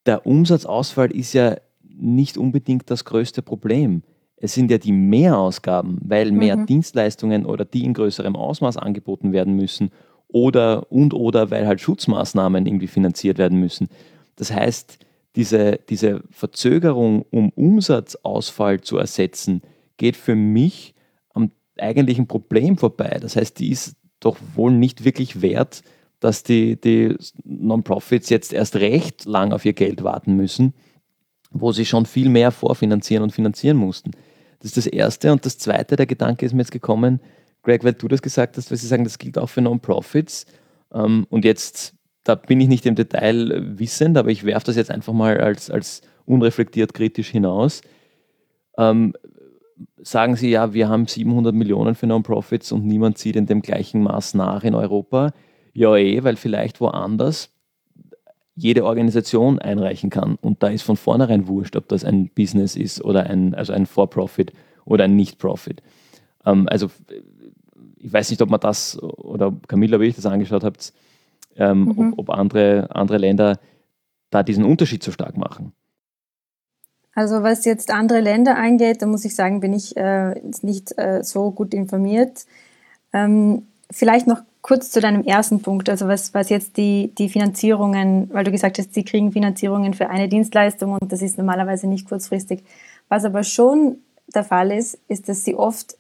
Speaker 2: der Umsatzausfall ist ja nicht unbedingt das größte Problem es sind ja die Mehrausgaben, weil mehr mhm. Dienstleistungen oder die in größerem Ausmaß angeboten werden müssen oder und oder weil halt Schutzmaßnahmen irgendwie finanziert werden müssen. Das heißt, diese, diese Verzögerung, um Umsatzausfall zu ersetzen, geht für mich am eigentlichen Problem vorbei. Das heißt, die ist doch wohl nicht wirklich wert, dass die, die Non-Profits jetzt erst recht lang auf ihr Geld warten müssen, wo sie schon viel mehr vorfinanzieren und finanzieren mussten. Das ist das Erste. Und das Zweite, der Gedanke ist mir jetzt gekommen, Greg, weil du das gesagt hast, weil Sie sagen, das gilt auch für Non-Profits. Ähm, und jetzt, da bin ich nicht im Detail wissend, aber ich werfe das jetzt einfach mal als, als unreflektiert kritisch hinaus. Ähm, sagen Sie, ja, wir haben 700 Millionen für Non-Profits und niemand zieht in dem gleichen Maß nach in Europa. Ja, eh, weil vielleicht woanders jede Organisation einreichen kann. Und da ist von vornherein wurscht, ob das ein Business ist oder ein, also ein For-Profit oder ein Nicht-Profit. Ähm, also ich weiß nicht, ob man das oder Camilla, wie ich das angeschaut habt, ähm, mhm. ob, ob, andere, andere Länder da diesen Unterschied so stark machen.
Speaker 3: Also was jetzt andere Länder angeht, da muss ich sagen, bin ich äh, nicht äh, so gut informiert. Ähm, vielleicht noch kurz zu deinem ersten Punkt, also was, was jetzt die, die Finanzierungen, weil du gesagt hast, sie kriegen Finanzierungen für eine Dienstleistung und das ist normalerweise nicht kurzfristig. Was aber schon der Fall ist, ist, dass sie oft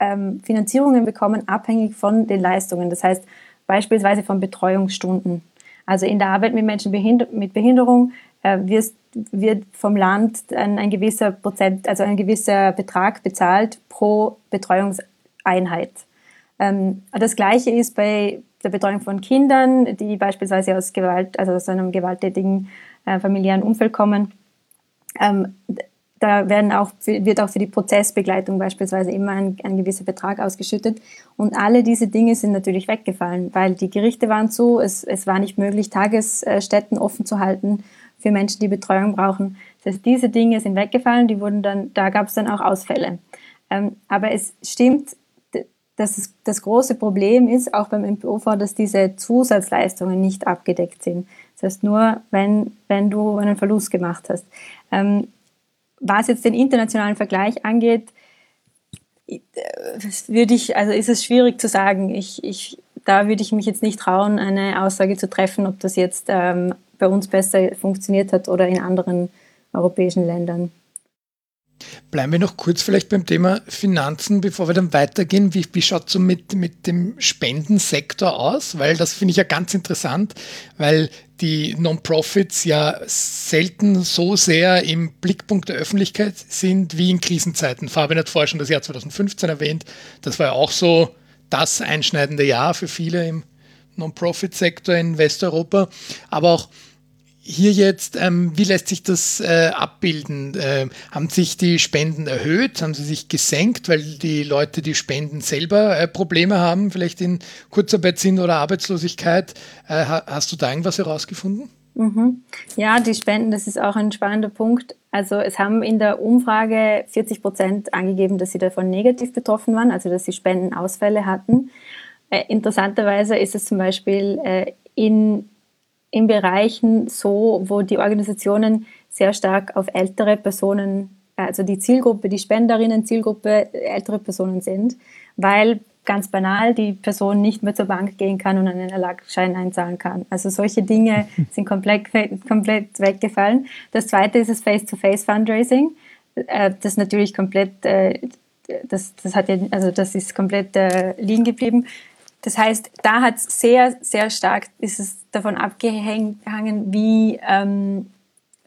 Speaker 3: ähm, Finanzierungen bekommen, abhängig von den Leistungen. Das heißt beispielsweise von Betreuungsstunden. Also in der Arbeit mit Menschen mit Behinderung äh, wird, wird vom Land ein, ein gewisser Prozent, also ein gewisser Betrag bezahlt pro Betreuungseinheit. Ähm, das Gleiche ist bei der Betreuung von Kindern, die beispielsweise aus Gewalt, also aus einem gewalttätigen äh, familiären Umfeld kommen. Ähm, da werden auch, wird auch für die Prozessbegleitung beispielsweise immer ein, ein, gewisser Betrag ausgeschüttet. Und alle diese Dinge sind natürlich weggefallen, weil die Gerichte waren zu, es, es war nicht möglich, Tagesstätten offen zu halten für Menschen, die Betreuung brauchen. Das heißt, diese Dinge sind weggefallen, die wurden dann, da gab es dann auch Ausfälle. Ähm, aber es stimmt, dass das große Problem ist, auch beim MPOV, dass diese Zusatzleistungen nicht abgedeckt sind. Das heißt, nur wenn, wenn du einen Verlust gemacht hast. Ähm, was jetzt den internationalen Vergleich angeht, äh, würde ich, also ist es schwierig zu sagen. Ich, ich, da würde ich mich jetzt nicht trauen, eine Aussage zu treffen, ob das jetzt ähm, bei uns besser funktioniert hat oder in anderen europäischen Ländern.
Speaker 1: Bleiben wir noch kurz vielleicht beim Thema Finanzen, bevor wir dann weitergehen. Wie, wie schaut es so mit, mit dem Spendensektor aus? Weil das finde ich ja ganz interessant, weil die Non-Profits ja selten so sehr im Blickpunkt der Öffentlichkeit sind wie in Krisenzeiten. Fabian hat vorher schon das Jahr 2015 erwähnt. Das war ja auch so das einschneidende Jahr für viele im Non-Profit-Sektor in Westeuropa. Aber auch hier jetzt, ähm, wie lässt sich das äh, abbilden? Äh, haben sich die Spenden erhöht? Haben sie sich gesenkt, weil die Leute, die spenden, selber äh, Probleme haben, vielleicht in Kurzarbeit sind oder Arbeitslosigkeit? Äh, hast du da irgendwas herausgefunden?
Speaker 3: Mhm. Ja, die Spenden, das ist auch ein spannender Punkt. Also es haben in der Umfrage 40 Prozent angegeben, dass sie davon negativ betroffen waren, also dass sie Spendenausfälle hatten. Äh, interessanterweise ist es zum Beispiel äh, in in Bereichen so, wo die Organisationen sehr stark auf ältere Personen, also die Zielgruppe, die Spenderinnen Zielgruppe ältere Personen sind, weil ganz banal die Person nicht mehr zur Bank gehen kann und einen Erlagschein einzahlen kann. Also solche Dinge sind komplett, komplett weggefallen. Das zweite ist das Face-to-Face-Fundraising. Äh, das natürlich komplett, äh, das, das hat ja, also das ist komplett äh, liegen geblieben. Das heißt, da hat es sehr, sehr stark, ist es davon abgehangen, wie, ähm,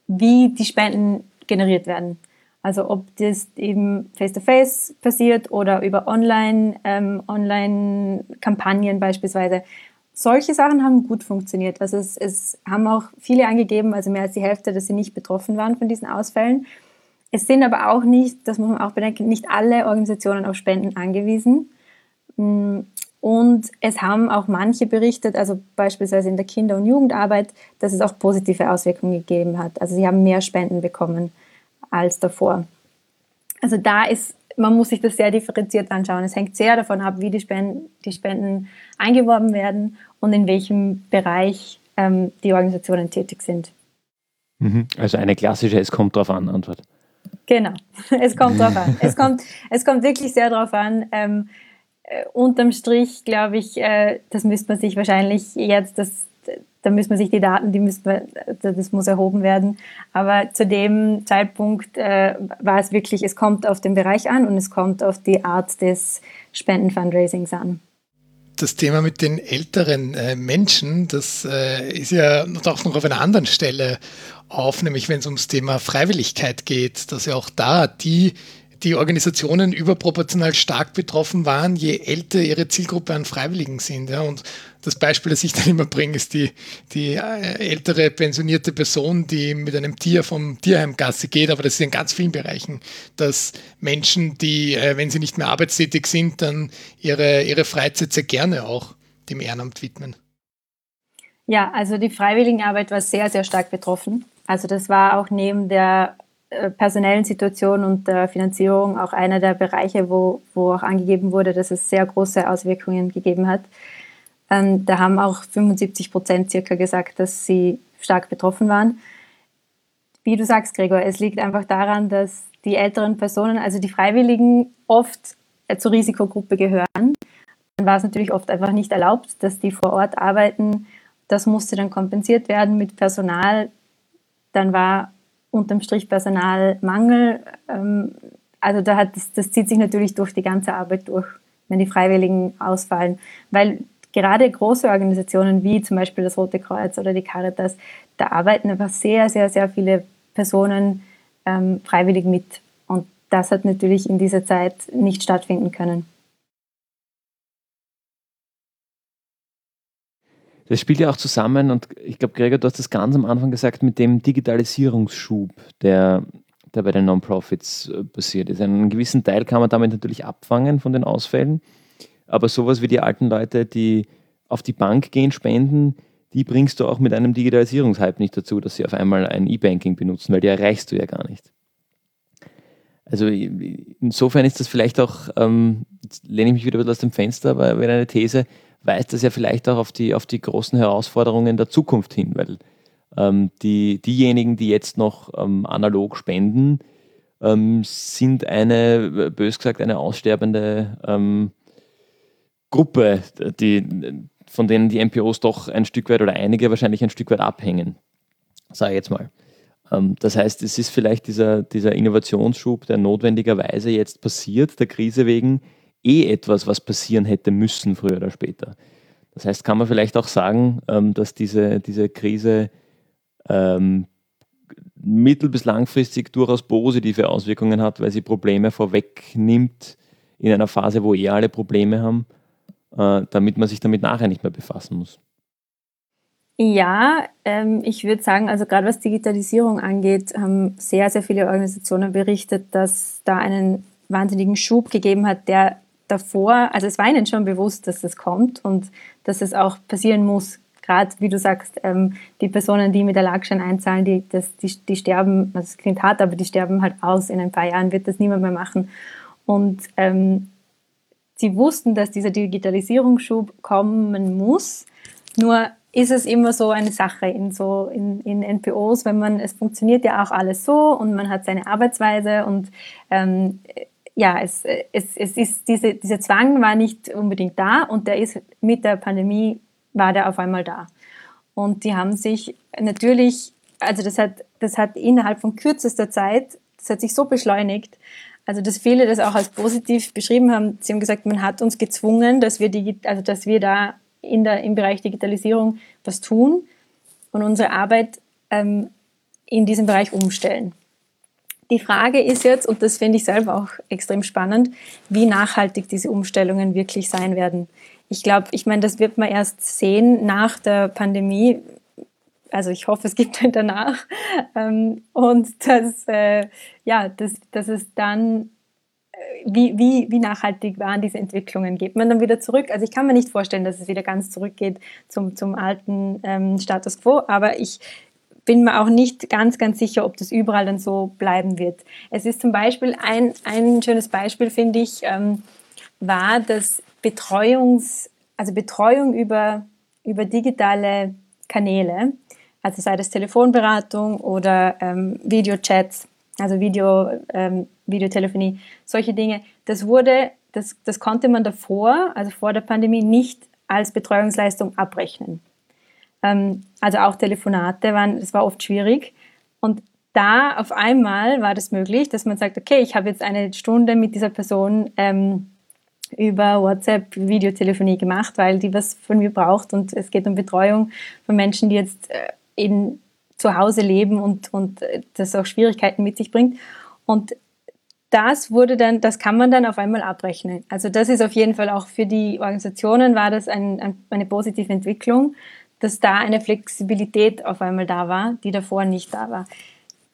Speaker 3: wie die Spenden generiert werden. Also ob das eben face-to-face -face passiert oder über Online, ähm, Online-Kampagnen beispielsweise. Solche Sachen haben gut funktioniert. Also es, es haben auch viele angegeben, also mehr als die Hälfte, dass sie nicht betroffen waren von diesen Ausfällen. Es sind aber auch nicht, das muss man auch bedenken, nicht alle Organisationen auf Spenden angewiesen. Und es haben auch manche berichtet, also beispielsweise in der Kinder- und Jugendarbeit, dass es auch positive Auswirkungen gegeben hat. Also sie haben mehr Spenden bekommen als davor. Also da ist, man muss sich das sehr differenziert anschauen. Es hängt sehr davon ab, wie die Spenden, die Spenden eingeworben werden und in welchem Bereich ähm, die Organisationen tätig sind.
Speaker 2: Mhm. Also eine klassische Es kommt drauf an Antwort.
Speaker 3: Genau, es kommt drauf an. Es kommt, es kommt wirklich sehr drauf an. Ähm, äh, unterm Strich glaube ich, äh, das müsste man sich wahrscheinlich jetzt, das, da müsste man sich die Daten, die müsste man, das muss erhoben werden. Aber zu dem Zeitpunkt äh, war es wirklich, es kommt auf den Bereich an und es kommt auf die Art des Spendenfundraisings an
Speaker 1: das Thema mit den älteren äh, Menschen, das äh, ist ja auch noch auf einer anderen Stelle auf, nämlich wenn es ums Thema Freiwilligkeit geht, dass ja auch da die die Organisationen überproportional stark betroffen waren, je älter ihre Zielgruppe an Freiwilligen sind. Ja. Und das Beispiel, das ich dann immer bringe, ist die, die äh, ältere pensionierte Person, die mit einem Tier vom Tierheimgasse geht, aber das ist in ganz vielen Bereichen, dass Menschen, die, äh, wenn sie nicht mehr arbeitstätig sind, dann ihre, ihre Freizeit sehr gerne auch dem Ehrenamt widmen.
Speaker 3: Ja, also die Freiwilligenarbeit war sehr, sehr stark betroffen. Also das war auch neben der personellen Situation und der Finanzierung auch einer der Bereiche, wo, wo auch angegeben wurde, dass es sehr große Auswirkungen gegeben hat. Ähm, da haben auch 75 Prozent circa gesagt, dass sie stark betroffen waren. Wie du sagst, Gregor, es liegt einfach daran, dass die älteren Personen, also die Freiwilligen, oft äh, zur Risikogruppe gehören. Dann war es natürlich oft einfach nicht erlaubt, dass die vor Ort arbeiten. Das musste dann kompensiert werden mit Personal. Dann war unterm Strich Personalmangel. Ähm, also da hat das, das zieht sich natürlich durch die ganze Arbeit durch, wenn die Freiwilligen ausfallen. Weil gerade große Organisationen wie zum Beispiel das Rote Kreuz oder die Caritas, da arbeiten einfach sehr, sehr, sehr viele Personen ähm, freiwillig mit. Und das hat natürlich in dieser Zeit nicht stattfinden können.
Speaker 2: Das spielt ja auch zusammen und ich glaube, Gregor, du hast das ganz am Anfang gesagt, mit dem Digitalisierungsschub, der, der bei den Non-Profits äh, passiert ist. Einen gewissen Teil kann man damit natürlich abfangen von den Ausfällen, aber sowas wie die alten Leute, die auf die Bank gehen, spenden, die bringst du auch mit einem Digitalisierungshype nicht dazu, dass sie auf einmal ein E-Banking benutzen, weil die erreichst du ja gar nicht. Also insofern ist das vielleicht auch, ähm, lehne ich mich wieder ein aus dem Fenster, aber wieder eine These, weist das ja vielleicht auch auf die, auf die großen Herausforderungen der Zukunft hin, weil ähm, die, diejenigen, die jetzt noch ähm, analog spenden, ähm, sind eine, bös gesagt, eine aussterbende ähm, Gruppe, die, von denen die MPOs doch ein Stück weit oder einige wahrscheinlich ein Stück weit abhängen, sage ich jetzt mal. Ähm, das heißt, es ist vielleicht dieser, dieser Innovationsschub, der notwendigerweise jetzt passiert, der Krise wegen, eh etwas, was passieren hätte müssen, früher oder später. Das heißt, kann man vielleicht auch sagen, ähm, dass diese, diese Krise ähm, mittel- bis langfristig durchaus positive Auswirkungen hat, weil sie Probleme vorwegnimmt in einer Phase, wo eh alle Probleme haben, äh, damit man sich damit nachher nicht mehr befassen muss.
Speaker 3: Ja, ähm, ich würde sagen, also gerade was Digitalisierung angeht, haben sehr, sehr viele Organisationen berichtet, dass da einen wahnsinnigen Schub gegeben hat, der davor, also es war ihnen schon bewusst, dass das kommt und dass es auch passieren muss. Gerade, wie du sagst, ähm, die Personen, die mit der Lagschein einzahlen, die, das, die, die sterben, also es klingt hart, aber die sterben halt aus. In ein paar Jahren wird das niemand mehr machen. Und ähm, sie wussten, dass dieser Digitalisierungsschub kommen muss. Nur ist es immer so eine Sache in so in, in NPOs, wenn man, es funktioniert ja auch alles so und man hat seine Arbeitsweise und ähm, ja, es, es, es ist diese, dieser Zwang war nicht unbedingt da und der ist mit der Pandemie war der auf einmal da. Und die haben sich natürlich, also das hat, das hat innerhalb von kürzester Zeit, das hat sich so beschleunigt, also dass viele das auch als positiv beschrieben haben. Sie haben gesagt, man hat uns gezwungen, dass wir, also dass wir da in der, im Bereich Digitalisierung was tun und unsere Arbeit ähm, in diesem Bereich umstellen. Die Frage ist jetzt, und das finde ich selber auch extrem spannend, wie nachhaltig diese Umstellungen wirklich sein werden. Ich glaube, ich meine, das wird man erst sehen nach der Pandemie. Also ich hoffe, es gibt einen danach. Ähm, und dass, äh, ja, dass, dass es dann wie, wie, wie nachhaltig waren diese Entwicklungen? Geht man dann wieder zurück? Also ich kann mir nicht vorstellen, dass es wieder ganz zurückgeht zum, zum alten ähm, Status quo, aber ich bin mir auch nicht ganz, ganz sicher, ob das überall dann so bleiben wird. Es ist zum Beispiel ein, ein schönes Beispiel, finde ich, ähm, war das Betreuungs, also Betreuung über, über digitale Kanäle, also sei das Telefonberatung oder ähm, Videochats, also Video, ähm, Videotelefonie, solche Dinge. Das wurde, das, das konnte man davor, also vor der Pandemie, nicht als Betreuungsleistung abrechnen. Ähm, also auch Telefonate waren, das war oft schwierig. Und da auf einmal war das möglich, dass man sagt, okay, ich habe jetzt eine Stunde mit dieser Person ähm, über WhatsApp Videotelefonie gemacht, weil die was von mir braucht und es geht um Betreuung von Menschen, die jetzt äh, in, zu Hause leben und, und äh, das auch Schwierigkeiten mit sich bringt. Und das wurde dann, das kann man dann auf einmal abrechnen. Also das ist auf jeden Fall auch für die Organisationen war das ein, ein, eine positive Entwicklung, dass da eine Flexibilität auf einmal da war, die davor nicht da war.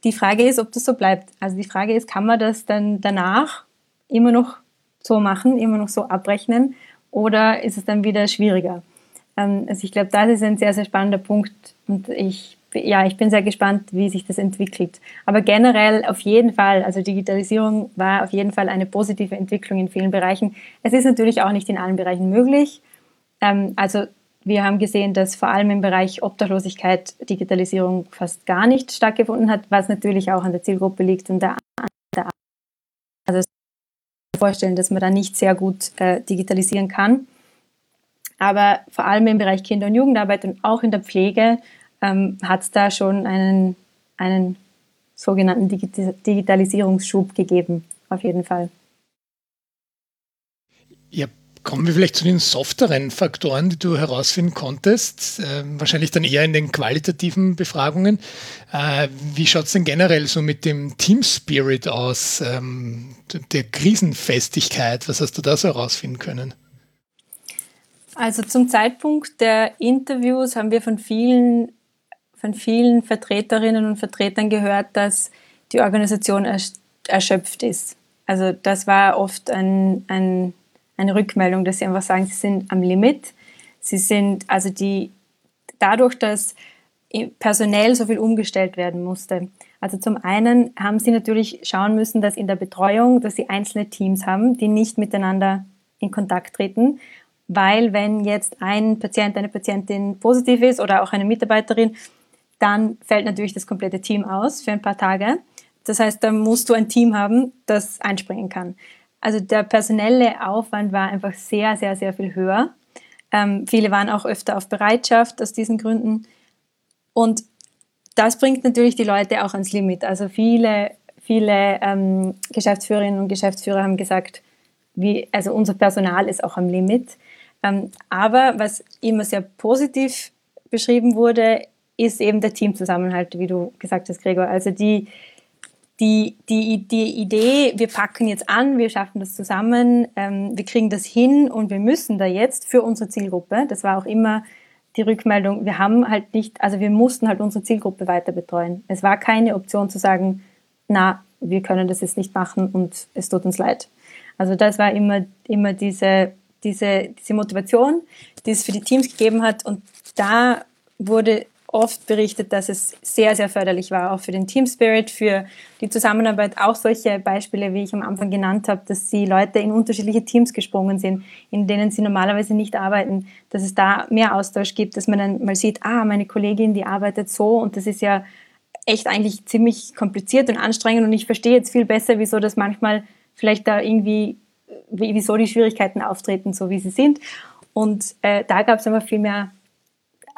Speaker 3: Die Frage ist, ob das so bleibt. Also die Frage ist, kann man das dann danach immer noch so machen, immer noch so abrechnen oder ist es dann wieder schwieriger? Ähm, also ich glaube, das ist ein sehr, sehr spannender Punkt und ich ja, ich bin sehr gespannt, wie sich das entwickelt. Aber generell auf jeden Fall, also Digitalisierung war auf jeden Fall eine positive Entwicklung in vielen Bereichen. Es ist natürlich auch nicht in allen Bereichen möglich. Ähm, also wir haben gesehen, dass vor allem im Bereich Obdachlosigkeit Digitalisierung fast gar nicht stattgefunden hat, was natürlich auch an der Zielgruppe liegt und der, der also vorstellen, dass man da nicht sehr gut äh, digitalisieren kann. Aber vor allem im Bereich Kinder- und Jugendarbeit und auch in der Pflege ähm, hat es da schon einen, einen sogenannten Digitalisierungsschub gegeben, auf jeden Fall.
Speaker 1: Ja, kommen wir vielleicht zu den softeren Faktoren, die du herausfinden konntest, äh, wahrscheinlich dann eher in den qualitativen Befragungen. Äh, wie schaut es denn generell so mit dem Team Spirit aus, ähm, der Krisenfestigkeit? Was hast du da so herausfinden können?
Speaker 3: Also zum Zeitpunkt der Interviews haben wir von vielen von vielen Vertreterinnen und Vertretern gehört, dass die Organisation erschöpft ist. Also das war oft ein, ein, eine Rückmeldung, dass sie einfach sagen, sie sind am Limit. Sie sind, also die, dadurch, dass personell so viel umgestellt werden musste. Also zum einen haben sie natürlich schauen müssen, dass in der Betreuung, dass sie einzelne Teams haben, die nicht miteinander in Kontakt treten, weil wenn jetzt ein Patient, eine Patientin positiv ist oder auch eine Mitarbeiterin, dann fällt natürlich das komplette Team aus für ein paar Tage. Das heißt, da musst du ein Team haben, das einspringen kann. Also der personelle Aufwand war einfach sehr, sehr, sehr viel höher. Ähm, viele waren auch öfter auf Bereitschaft aus diesen Gründen. Und das bringt natürlich die Leute auch ans Limit. Also viele, viele ähm, Geschäftsführerinnen und Geschäftsführer haben gesagt, wie, also unser Personal ist auch am Limit. Ähm, aber was immer sehr positiv beschrieben wurde, ist eben der Teamzusammenhalt, wie du gesagt hast, Gregor. Also die, die, die, die Idee, wir packen jetzt an, wir schaffen das zusammen, ähm, wir kriegen das hin und wir müssen da jetzt für unsere Zielgruppe, das war auch immer die Rückmeldung, wir haben halt nicht, also wir mussten halt unsere Zielgruppe weiter betreuen. Es war keine Option zu sagen, na, wir können das jetzt nicht machen und es tut uns leid. Also das war immer, immer diese, diese, diese Motivation, die es für die Teams gegeben hat und da wurde oft berichtet, dass es sehr, sehr förderlich war, auch für den Team Spirit, für die Zusammenarbeit. Auch solche Beispiele, wie ich am Anfang genannt habe, dass die Leute in unterschiedliche Teams gesprungen sind, in denen sie normalerweise nicht arbeiten, dass es da mehr Austausch gibt, dass man dann mal sieht, ah, meine Kollegin, die arbeitet so und das ist ja echt eigentlich ziemlich kompliziert und anstrengend und ich verstehe jetzt viel besser, wieso das manchmal vielleicht da irgendwie, wieso die Schwierigkeiten auftreten, so wie sie sind. Und äh, da gab es immer viel mehr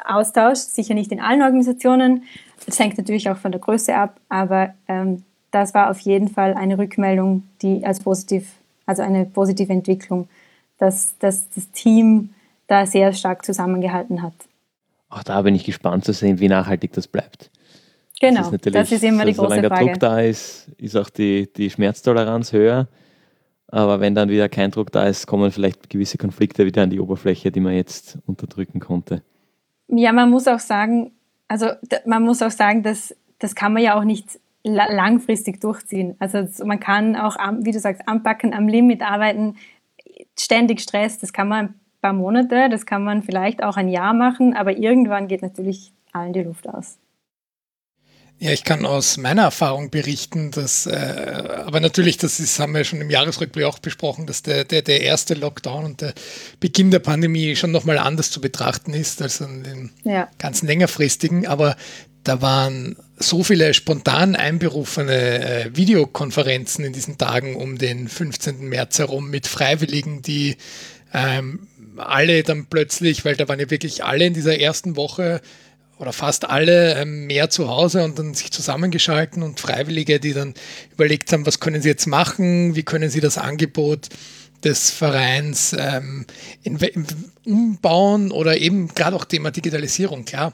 Speaker 3: Austausch, sicher nicht in allen Organisationen. Das hängt natürlich auch von der Größe ab, aber ähm, das war auf jeden Fall eine Rückmeldung, die als positiv, also eine positive Entwicklung, dass, dass das Team da sehr stark zusammengehalten hat.
Speaker 2: Auch da bin ich gespannt zu sehen, wie nachhaltig das bleibt.
Speaker 3: Genau, das ist, das ist immer die große
Speaker 2: Frage.
Speaker 3: Solange
Speaker 2: der Druck da ist, ist auch die, die Schmerztoleranz höher. Aber wenn dann wieder kein Druck da ist, kommen vielleicht gewisse Konflikte wieder an die Oberfläche, die man jetzt unterdrücken konnte.
Speaker 3: Ja, man muss auch sagen, also man muss auch sagen, dass das kann man ja auch nicht langfristig durchziehen. Also man kann auch, wie du sagst, anpacken, am Limit arbeiten, ständig Stress, das kann man ein paar Monate, das kann man vielleicht auch ein Jahr machen, aber irgendwann geht natürlich allen die Luft aus.
Speaker 1: Ja, ich kann aus meiner Erfahrung berichten, dass, äh, aber natürlich, das ist, haben wir schon im Jahresrückblick auch besprochen, dass der, der, der erste Lockdown und der Beginn der Pandemie schon nochmal anders zu betrachten ist als an den ja. ganzen längerfristigen. Aber da waren so viele spontan einberufene äh, Videokonferenzen in diesen Tagen um den 15. März herum mit Freiwilligen, die ähm, alle dann plötzlich, weil da waren ja wirklich alle in dieser ersten Woche oder fast alle ähm, mehr zu Hause und dann sich zusammengeschalten und Freiwillige, die dann überlegt haben, was können sie jetzt machen, wie können sie das Angebot des Vereins ähm, in, in, umbauen oder eben gerade auch Thema Digitalisierung, klar.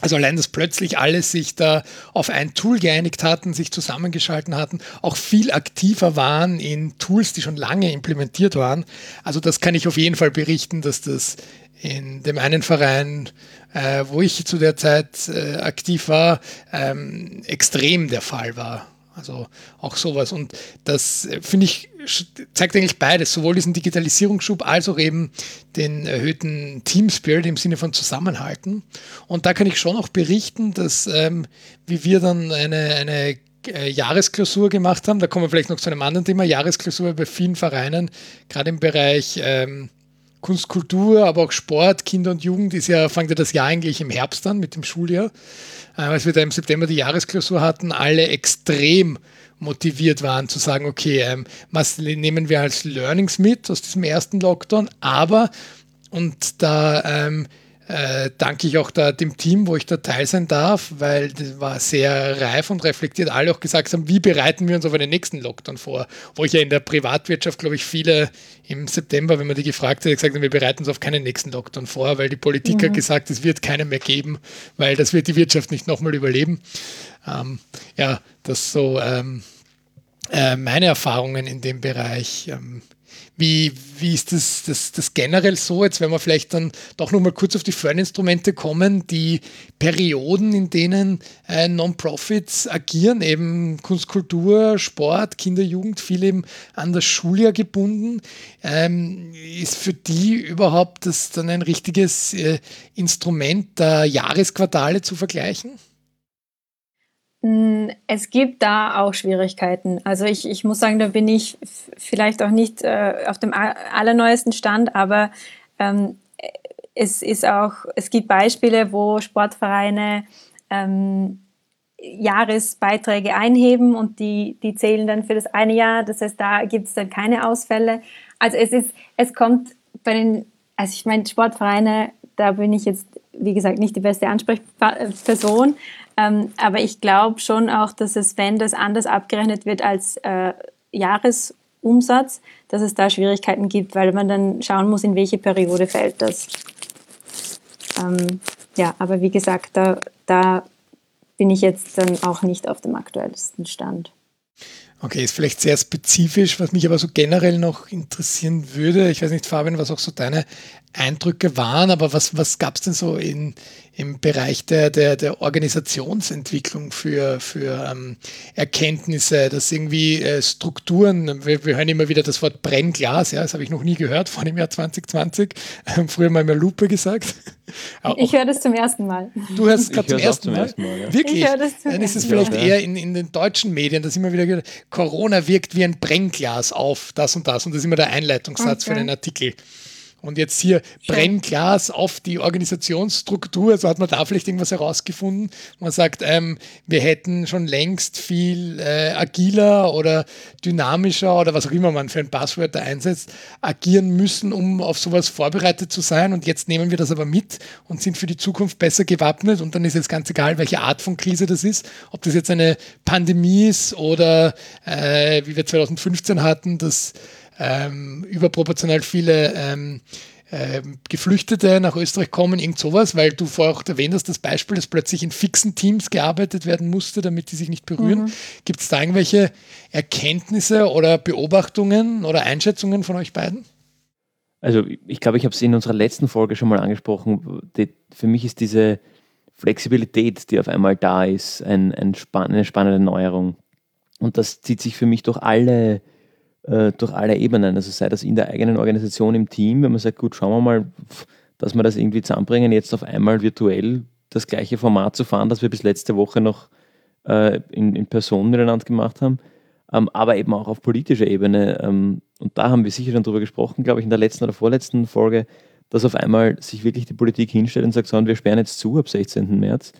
Speaker 1: Also allein, dass plötzlich alle sich da auf ein Tool geeinigt hatten, sich zusammengeschalten hatten, auch viel aktiver waren in Tools, die schon lange implementiert waren. Also das kann ich auf jeden Fall berichten, dass das in dem einen Verein, äh, wo ich zu der Zeit äh, aktiv war, ähm, extrem der Fall war. Also auch sowas. Und das äh, finde ich, zeigt eigentlich beides, sowohl diesen Digitalisierungsschub als auch eben den erhöhten Team Spirit im Sinne von Zusammenhalten. Und da kann ich schon auch berichten, dass ähm, wie wir dann eine, eine äh, Jahresklausur gemacht haben, da kommen wir vielleicht noch zu einem anderen Thema, Jahresklausur bei vielen Vereinen, gerade im Bereich ähm, Kunst, Kultur, aber auch Sport, Kinder und Jugend ist ja, fängt ja das Jahr eigentlich im Herbst an mit dem Schuljahr. Äh, als wir da im September die Jahresklausur hatten, alle extrem motiviert waren zu sagen, okay, ähm, was nehmen wir als Learnings mit aus diesem ersten Lockdown, aber und da ähm, äh, danke ich auch da dem Team, wo ich da teil sein darf, weil das war sehr reif und reflektiert. Alle auch gesagt haben, wie bereiten wir uns auf einen nächsten Lockdown vor? Wo ich ja in der Privatwirtschaft, glaube ich, viele im September, wenn man die gefragt hat, gesagt haben, wir bereiten uns auf keinen nächsten Lockdown vor, weil die Politik mhm. hat gesagt, es wird keinen mehr geben, weil das wird die Wirtschaft nicht nochmal überleben. Ähm, ja, das so ähm, äh, meine Erfahrungen in dem Bereich. Ähm, wie, wie ist das, das, das generell so? Jetzt werden wir vielleicht dann doch nochmal kurz auf die Förderinstrumente kommen, die Perioden, in denen äh, Non-Profits agieren, eben Kunst, Kultur, Sport, Kinder, Jugend, viel eben an das Schuljahr gebunden. Ähm, ist für die überhaupt das dann ein richtiges äh, Instrument der Jahresquartale zu vergleichen?
Speaker 3: Hm, es gibt da auch Schwierigkeiten. Also ich, ich muss sagen, da bin ich vielleicht auch nicht äh, auf dem allerneuesten Stand, aber ähm, es ist auch, es gibt Beispiele, wo Sportvereine ähm, Jahresbeiträge einheben und die, die zählen dann für das eine Jahr. Das heißt, da gibt es dann keine Ausfälle. Also es ist, es kommt bei den, also ich meine, Sportvereine, da bin ich jetzt, wie gesagt, nicht die beste Ansprechperson. Ähm, aber ich glaube schon auch, dass es, wenn das anders abgerechnet wird als äh, Jahresumsatz, dass es da Schwierigkeiten gibt, weil man dann schauen muss, in welche Periode fällt das. Ähm, ja, aber wie gesagt, da, da bin ich jetzt dann auch nicht auf dem aktuellsten Stand.
Speaker 1: Okay, ist vielleicht sehr spezifisch, was mich aber so generell noch interessieren würde. Ich weiß nicht, Fabian, was auch so deine Eindrücke waren, aber was, was gab es denn so in, im Bereich der, der, der Organisationsentwicklung für, für ähm, Erkenntnisse, dass irgendwie äh, Strukturen, wir, wir, hören immer wieder das Wort Brennglas, ja, das habe ich noch nie gehört vor dem Jahr 2020, ähm, früher mal mehr Lupe gesagt.
Speaker 3: ich höre das zum ersten Mal.
Speaker 1: Du hörst es gerade zum, ersten Mal? Mal ja. Wirklich? Dann ist es vielleicht Mal. eher in, in den deutschen Medien, dass immer wieder gehört, Corona wirkt wie ein Brennglas auf das und das und das ist immer der Einleitungssatz okay. für den Artikel. Und jetzt hier Schön. Brennglas auf die Organisationsstruktur. Also hat man da vielleicht irgendwas herausgefunden. Man sagt, ähm, wir hätten schon längst viel äh, agiler oder dynamischer oder was auch immer man für ein Passwort da einsetzt, agieren müssen, um auf sowas vorbereitet zu sein. Und jetzt nehmen wir das aber mit und sind für die Zukunft besser gewappnet. Und dann ist jetzt ganz egal, welche Art von Krise das ist. Ob das jetzt eine Pandemie ist oder äh, wie wir 2015 hatten, das ähm, überproportional viele ähm, äh, Geflüchtete nach Österreich kommen, irgend sowas, weil du vorher auch erwähnt hast, das Beispiel, dass plötzlich in fixen Teams gearbeitet werden musste, damit die sich nicht berühren. Mhm. Gibt es da irgendwelche Erkenntnisse oder Beobachtungen oder Einschätzungen von euch beiden?
Speaker 2: Also ich glaube, ich habe es in unserer letzten Folge schon mal angesprochen. Die, für mich ist diese Flexibilität, die auf einmal da ist, ein, ein spann eine spannende Neuerung. Und das zieht sich für mich durch alle äh, durch alle Ebenen. Also sei das in der eigenen Organisation, im Team, wenn man sagt, gut, schauen wir mal, dass wir das irgendwie zusammenbringen, jetzt auf einmal virtuell das gleiche Format zu fahren, das wir bis letzte Woche noch äh, in, in Person miteinander gemacht haben, ähm, aber eben auch auf politischer Ebene. Ähm, und da haben wir sicher schon drüber gesprochen, glaube ich, in der letzten oder vorletzten Folge, dass auf einmal sich wirklich die Politik hinstellt und sagt, so, wir sperren jetzt zu ab 16. März.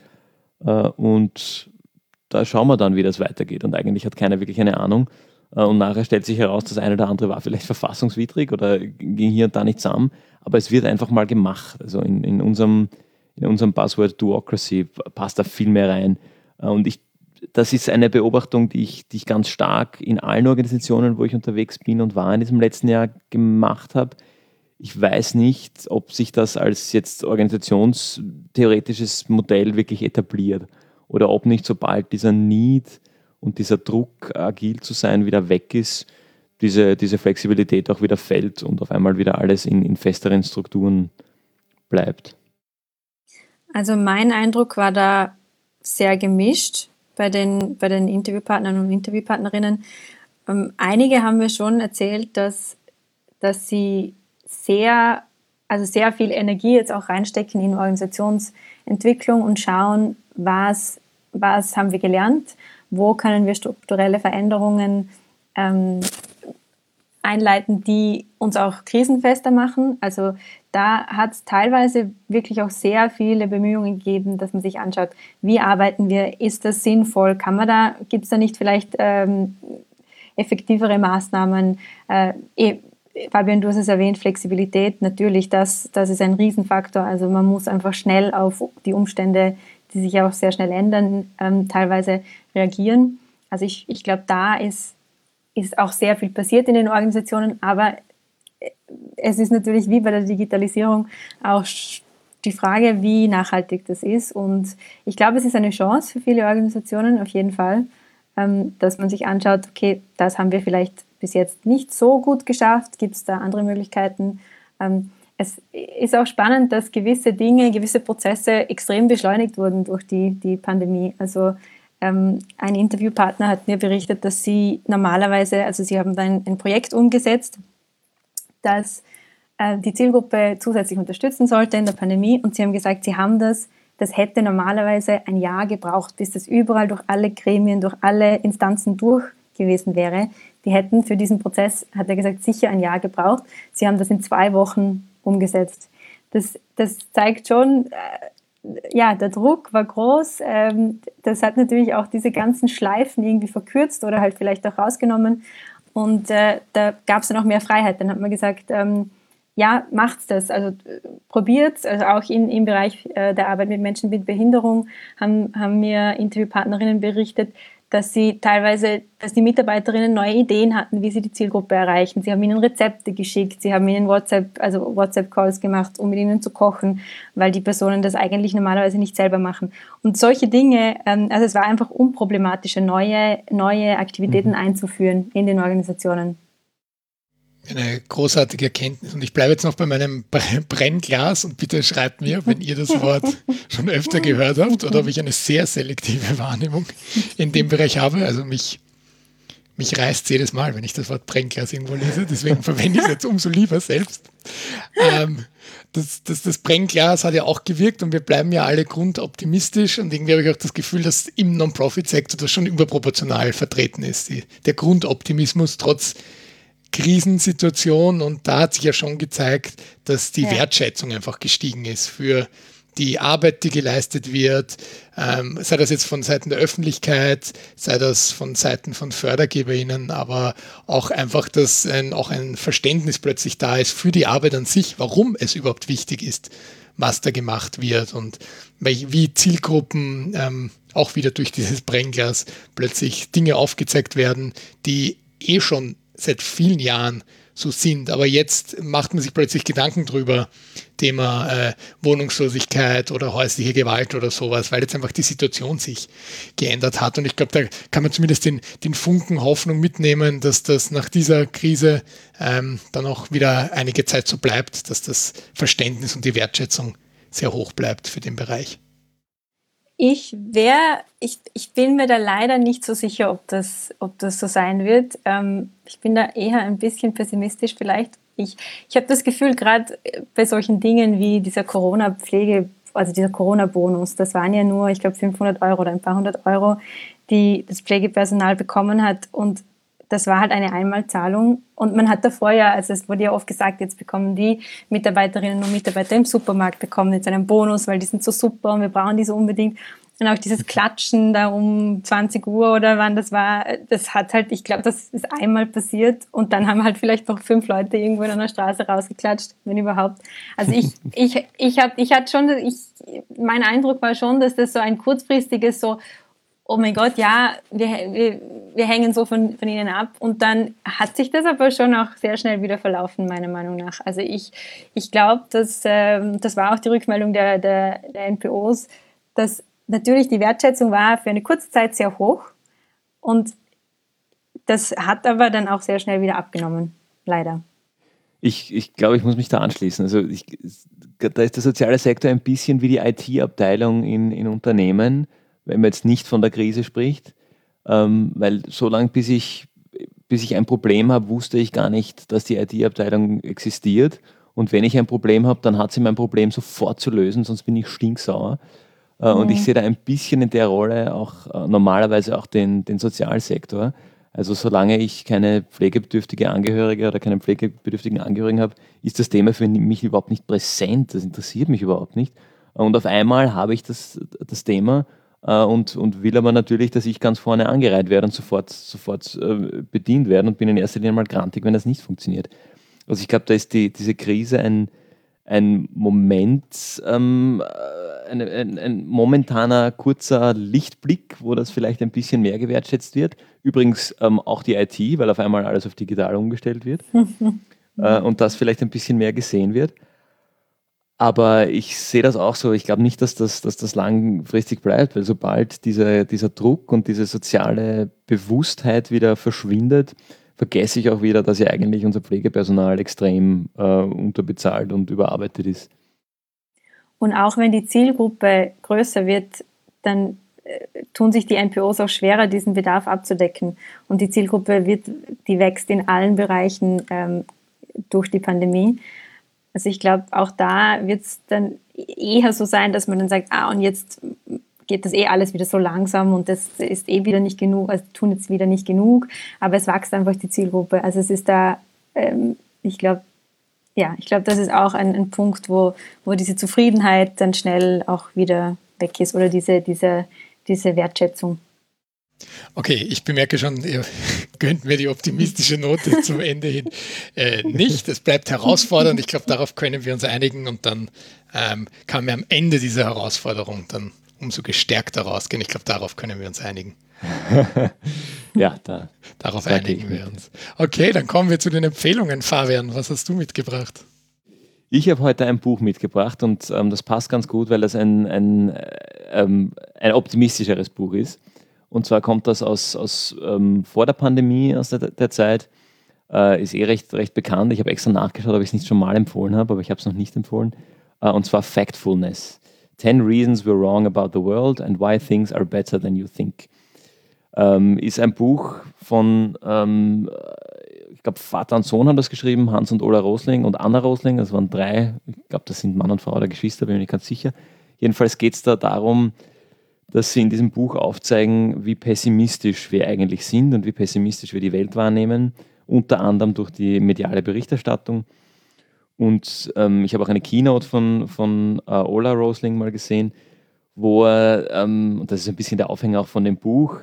Speaker 2: Äh, und da schauen wir dann, wie das weitergeht. Und eigentlich hat keiner wirklich eine Ahnung. Äh, und nachher stellt sich heraus, das eine oder andere war vielleicht verfassungswidrig oder ging hier und da nicht zusammen. Aber es wird einfach mal gemacht. Also in, in unserem, in unserem Buzzword Duocracy passt da viel mehr rein. Äh, und ich, das ist eine Beobachtung, die ich, die ich ganz stark in allen Organisationen, wo ich unterwegs bin und war in diesem letzten Jahr gemacht habe. Ich weiß nicht, ob sich das als jetzt organisationstheoretisches Modell wirklich etabliert oder ob nicht sobald dieser Need und dieser Druck, agil zu sein, wieder weg ist, diese, diese Flexibilität auch wieder fällt und auf einmal wieder alles in, in festeren Strukturen bleibt.
Speaker 3: Also mein Eindruck war da sehr gemischt bei den, bei den Interviewpartnern und Interviewpartnerinnen. Ähm, einige haben mir schon erzählt, dass, dass sie sehr, also sehr viel Energie jetzt auch reinstecken in Organisationsentwicklung und schauen, was, was haben wir gelernt, wo können wir strukturelle Veränderungen ähm, einleiten, die uns auch krisenfester machen. Also da hat es teilweise wirklich auch sehr viele Bemühungen gegeben, dass man sich anschaut, wie arbeiten wir, ist das sinnvoll, kann man da, gibt es da nicht vielleicht ähm, effektivere Maßnahmen? Äh, eh, Fabian, du hast es erwähnt, Flexibilität, natürlich, das, das ist ein Riesenfaktor. Also man muss einfach schnell auf die Umstände die sich auch sehr schnell ändern, ähm, teilweise reagieren. Also ich, ich glaube, da ist, ist auch sehr viel passiert in den Organisationen, aber äh, es ist natürlich wie bei der Digitalisierung auch die Frage, wie nachhaltig das ist. Und ich glaube, es ist eine Chance für viele Organisationen auf jeden Fall, ähm, dass man sich anschaut, okay, das haben wir vielleicht bis jetzt nicht so gut geschafft, gibt es da andere Möglichkeiten. Ähm, es ist auch spannend, dass gewisse Dinge, gewisse Prozesse extrem beschleunigt wurden durch die, die Pandemie. Also ein Interviewpartner hat mir berichtet, dass sie normalerweise, also sie haben dann ein Projekt umgesetzt, das äh, die Zielgruppe zusätzlich unterstützen sollte in der Pandemie und sie haben gesagt, sie haben das, das hätte normalerweise ein Jahr gebraucht, bis das überall durch alle Gremien, durch alle Instanzen durch gewesen wäre. Die hätten für diesen Prozess, hat er gesagt, sicher ein Jahr gebraucht. Sie haben das in zwei Wochen umgesetzt. Das, das zeigt schon, äh, ja, der Druck war groß. Ähm, das hat natürlich auch diese ganzen Schleifen irgendwie verkürzt oder halt vielleicht auch rausgenommen. Und äh, da gab es dann auch mehr Freiheit. Dann hat man gesagt, ähm, ja, macht's das. Also probiert's. Also auch in, im Bereich äh, der Arbeit mit Menschen mit Behinderung haben, haben mir Interviewpartnerinnen berichtet, dass sie teilweise, dass die Mitarbeiterinnen neue Ideen hatten, wie sie die Zielgruppe erreichen. Sie haben ihnen Rezepte geschickt, sie haben ihnen WhatsApp, also WhatsApp-Calls gemacht, um mit ihnen zu kochen, weil die Personen das eigentlich normalerweise nicht selber machen. Und solche Dinge, ähm, also es war einfach unproblematische, neue, neue Aktivitäten mhm. einzuführen in den Organisationen
Speaker 1: eine großartige Erkenntnis. Und ich bleibe jetzt noch bei meinem Brennglas und bitte schreibt mir, wenn ihr das Wort schon öfter gehört habt oder ob ich eine sehr selektive Wahrnehmung in dem Bereich habe. Also mich, mich reißt jedes Mal, wenn ich das Wort Brennglas irgendwo lese. Deswegen verwende ich es jetzt umso lieber selbst. Ähm, das, das, das Brennglas hat ja auch gewirkt und wir bleiben ja alle grundoptimistisch und irgendwie habe ich auch das Gefühl, dass im Non-Profit-Sektor das schon überproportional vertreten ist. Die, der Grundoptimismus trotz Krisensituation und da hat sich ja schon gezeigt, dass die ja. Wertschätzung einfach gestiegen ist für die Arbeit, die geleistet wird, ähm, sei das jetzt von Seiten der Öffentlichkeit, sei das von Seiten von FördergeberInnen, aber auch einfach, dass ein, auch ein Verständnis plötzlich da ist für die Arbeit an sich, warum es überhaupt wichtig ist, was da gemacht wird und wie Zielgruppen ähm, auch wieder durch dieses Brennglas plötzlich Dinge aufgezeigt werden, die eh schon seit vielen Jahren so sind. Aber jetzt macht man sich plötzlich Gedanken drüber, Thema äh, Wohnungslosigkeit oder häusliche Gewalt oder sowas, weil jetzt einfach die Situation sich geändert hat. Und ich glaube, da kann man zumindest den, den Funken Hoffnung mitnehmen, dass das nach dieser Krise ähm, dann auch wieder einige Zeit so bleibt, dass das Verständnis und die Wertschätzung sehr hoch bleibt für den Bereich.
Speaker 3: Ich wäre, ich, ich bin mir da leider nicht so sicher, ob das, ob das so sein wird. Ähm, ich bin da eher ein bisschen pessimistisch vielleicht. Ich, ich habe das Gefühl, gerade bei solchen Dingen wie dieser Corona-Pflege, also dieser Corona-Bonus, das waren ja nur, ich glaube, 500 Euro oder ein paar hundert Euro, die das Pflegepersonal bekommen hat. Und das war halt eine Einmalzahlung. Und man hat davor ja, also es wurde ja oft gesagt, jetzt bekommen die Mitarbeiterinnen und Mitarbeiter im Supermarkt, bekommen jetzt einen Bonus, weil die sind so super und wir brauchen die so unbedingt. Und auch dieses Klatschen da um 20 Uhr oder wann das war, das hat halt, ich glaube, das ist einmal passiert und dann haben halt vielleicht noch fünf Leute irgendwo in einer Straße rausgeklatscht, wenn überhaupt. Also ich, ich, ich, hab, ich hatte schon, ich, mein Eindruck war schon, dass das so ein kurzfristiges so, oh mein Gott, ja, wir, wir, wir hängen so von, von ihnen ab. Und dann hat sich das aber schon auch sehr schnell wieder verlaufen, meiner Meinung nach. Also ich, ich glaube, dass, äh, das war auch die Rückmeldung der, der, der NPOs, dass natürlich die Wertschätzung war für eine kurze Zeit sehr hoch. Und das hat aber dann auch sehr schnell wieder abgenommen, leider.
Speaker 2: Ich, ich glaube, ich muss mich da anschließen. Also ich, da ist der soziale Sektor ein bisschen wie die IT-Abteilung in, in Unternehmen wenn man jetzt nicht von der Krise spricht. Ähm, weil so lange, bis ich, bis ich ein Problem habe, wusste ich gar nicht, dass die IT-Abteilung existiert. Und wenn ich ein Problem habe, dann hat sie mein Problem sofort zu lösen, sonst bin ich stinksauer. Äh, mhm. Und ich sehe da ein bisschen in der Rolle auch äh, normalerweise auch den, den Sozialsektor. Also solange ich keine pflegebedürftige Angehörige oder keinen pflegebedürftigen Angehörigen habe, ist das Thema für mich überhaupt nicht präsent. Das interessiert mich überhaupt nicht. Und auf einmal habe ich das, das Thema und, und will aber natürlich, dass ich ganz vorne angereiht werde und sofort, sofort äh, bedient werde und bin in erster Linie mal grantig, wenn das nicht funktioniert. Also ich glaube, da ist die, diese Krise ein, ein Moment, ähm, äh, ein, ein, ein, momentaner kurzer Lichtblick, wo das vielleicht ein bisschen mehr gewertschätzt wird. Übrigens ähm, auch die IT, weil auf einmal alles auf digital umgestellt wird äh, und das vielleicht ein bisschen mehr gesehen wird. Aber ich sehe das auch so. Ich glaube nicht, dass das, dass das langfristig bleibt, weil sobald diese, dieser Druck und diese soziale Bewusstheit wieder verschwindet, vergesse ich auch wieder, dass ja eigentlich unser Pflegepersonal extrem äh, unterbezahlt und überarbeitet ist.
Speaker 3: Und auch wenn die Zielgruppe größer wird, dann äh, tun sich die NPOs auch schwerer, diesen Bedarf abzudecken. Und die Zielgruppe wird, die wächst in allen Bereichen ähm, durch die Pandemie. Also ich glaube, auch da wird es dann eher so sein, dass man dann sagt, ah, und jetzt geht das eh alles wieder so langsam und das ist eh wieder nicht genug, also tun jetzt wieder nicht genug, aber es wächst einfach die Zielgruppe. Also es ist da, ähm, ich glaube, ja, ich glaube, das ist auch ein, ein, Punkt, wo, wo diese Zufriedenheit dann schnell auch wieder weg ist oder diese, diese, diese Wertschätzung.
Speaker 1: Okay, ich bemerke schon, ihr gönnt mir die optimistische Note zum Ende hin äh, nicht. Es bleibt herausfordernd. Ich glaube, darauf können wir uns einigen und dann ähm, kann man am Ende dieser Herausforderung dann umso gestärkter rausgehen. Ich glaube, darauf können wir uns einigen.
Speaker 2: ja, da,
Speaker 1: darauf einigen wir uns. Okay, dann kommen wir zu den Empfehlungen. Fabian, was hast du mitgebracht?
Speaker 2: Ich habe heute ein Buch mitgebracht und ähm, das passt ganz gut, weil das ein, ein, ähm, ein optimistischeres Buch ist. Und zwar kommt das aus, aus ähm, vor der Pandemie, aus der, der Zeit. Äh, ist eh recht, recht bekannt. Ich habe extra nachgeschaut, ob ich es nicht schon mal empfohlen habe, aber ich habe es noch nicht empfohlen. Äh, und zwar Factfulness. 10 Reasons We're Wrong About the World and Why Things Are Better Than You Think. Ähm, ist ein Buch von, ähm, ich glaube, Vater und Sohn haben das geschrieben, Hans und Ola Rosling und Anna Rosling. Das waren drei, ich glaube, das sind Mann und Frau oder Geschwister, bin ich nicht ganz sicher. Jedenfalls geht es da darum, dass sie in diesem Buch aufzeigen, wie pessimistisch wir eigentlich sind und wie pessimistisch wir die Welt wahrnehmen, unter anderem durch die mediale Berichterstattung. Und ähm, ich habe auch eine Keynote von, von äh, Ola Rosling mal gesehen, wo er, ähm, und das ist ein bisschen der Aufhänger auch von dem Buch,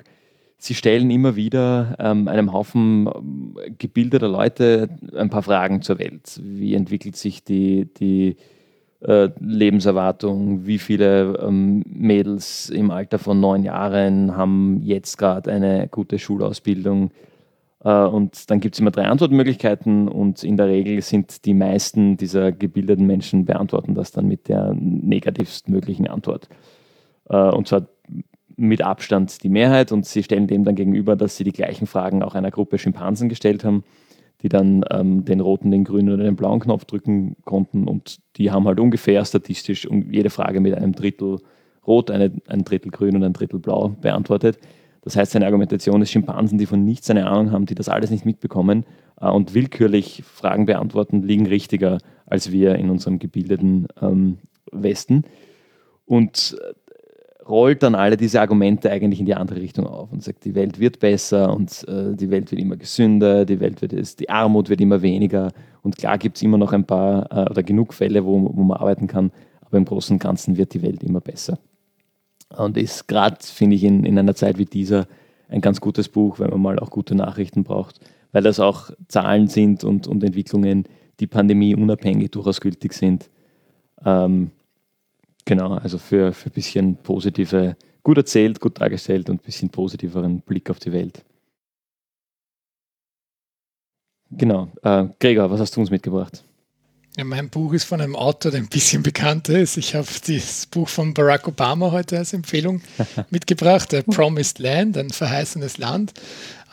Speaker 2: sie stellen immer wieder ähm, einem Haufen ähm, gebildeter Leute ein paar Fragen zur Welt. Wie entwickelt sich die, die äh, Lebenserwartung, wie viele ähm, Mädels im Alter von neun Jahren haben jetzt gerade eine gute Schulausbildung. Äh, und dann gibt es immer drei Antwortmöglichkeiten und in der Regel sind die meisten dieser gebildeten Menschen beantworten das dann mit der negativstmöglichen Antwort. Äh, und zwar mit Abstand die Mehrheit und sie stellen dem dann gegenüber, dass sie die gleichen Fragen auch einer Gruppe Schimpansen gestellt haben die dann ähm, den roten, den grünen oder den blauen Knopf drücken konnten. Und die haben halt ungefähr statistisch jede Frage mit einem Drittel rot, eine, ein Drittel grün und ein Drittel blau beantwortet. Das heißt, seine Argumentation ist Schimpansen, die von nichts eine Ahnung haben, die das alles nicht mitbekommen äh, und willkürlich Fragen beantworten, liegen richtiger als wir in unserem gebildeten ähm, Westen. Und äh, rollt dann alle diese Argumente eigentlich in die andere Richtung auf und sagt, die Welt wird besser und äh, die Welt wird immer gesünder, die Welt wird die Armut wird immer weniger und klar gibt es immer noch ein paar äh, oder genug Fälle, wo, wo man arbeiten kann, aber im Großen und Ganzen wird die Welt immer besser. Und ist gerade, finde ich, in, in einer Zeit wie dieser ein ganz gutes Buch, wenn man mal auch gute Nachrichten braucht, weil das auch Zahlen sind und, und Entwicklungen, die Pandemie unabhängig durchaus gültig sind. Ähm, Genau, also für, für ein bisschen positive, gut erzählt, gut dargestellt und ein bisschen positiveren Blick auf die Welt. Genau. Äh, Gregor, was hast du uns mitgebracht?
Speaker 1: Ja, mein Buch ist von einem Autor, der ein bisschen bekannter ist. Ich habe das Buch von Barack Obama heute als Empfehlung mitgebracht, The Promised Land, ein verheißenes Land.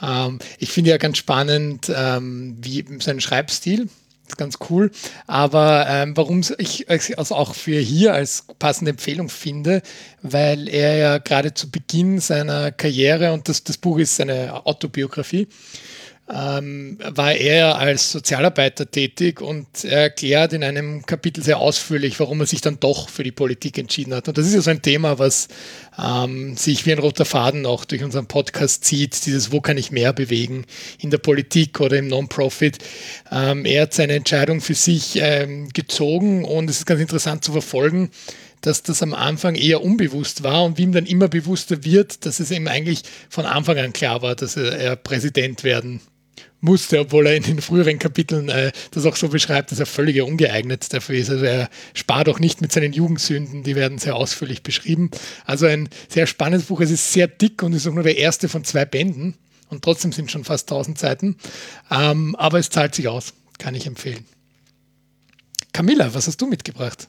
Speaker 1: Ähm, ich finde ja ganz spannend, ähm, wie sein Schreibstil ganz cool. Aber ähm, warum ich also auch für hier als passende Empfehlung finde, weil er ja gerade zu Beginn seiner Karriere, und das, das Buch ist seine Autobiografie, ähm, war er als Sozialarbeiter tätig und er erklärt in einem Kapitel sehr ausführlich, warum er sich dann doch für die Politik entschieden hat. Und das ist ja so ein Thema, was ähm, sich wie ein roter Faden auch durch unseren Podcast zieht, dieses Wo kann ich mehr bewegen in der Politik oder im Non-Profit. Ähm, er hat seine Entscheidung für sich ähm, gezogen und es ist ganz interessant zu verfolgen, dass das am Anfang eher unbewusst war und wie ihm dann immer bewusster wird, dass es ihm eigentlich von Anfang an klar war, dass er, er Präsident werden musste, obwohl er in den früheren Kapiteln äh, das auch so beschreibt, dass er völlig ungeeignet dafür ist. Also er spart auch nicht mit seinen Jugendsünden, die werden sehr ausführlich beschrieben. Also ein sehr spannendes Buch. Es ist sehr dick und ist auch nur der erste von zwei Bänden und trotzdem sind schon fast 1000 Seiten. Ähm, aber es zahlt sich aus, kann ich empfehlen. Camilla, was hast du mitgebracht?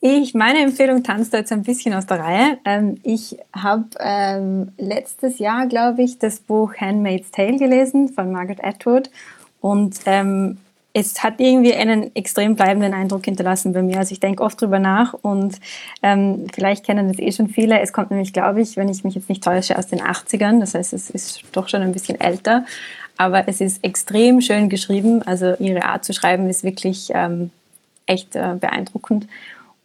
Speaker 3: Ich, meine Empfehlung tanzt jetzt ein bisschen aus der Reihe. Ähm, ich habe ähm, letztes Jahr, glaube ich, das Buch Handmaid's Tale gelesen von Margaret Atwood und ähm, es hat irgendwie einen extrem bleibenden Eindruck hinterlassen bei mir. Also ich denke oft drüber nach und ähm, vielleicht kennen das eh schon viele. Es kommt nämlich, glaube ich, wenn ich mich jetzt nicht täusche, aus den 80ern. Das heißt, es ist doch schon ein bisschen älter. Aber es ist extrem schön geschrieben. Also ihre Art zu schreiben ist wirklich ähm, echt äh, beeindruckend.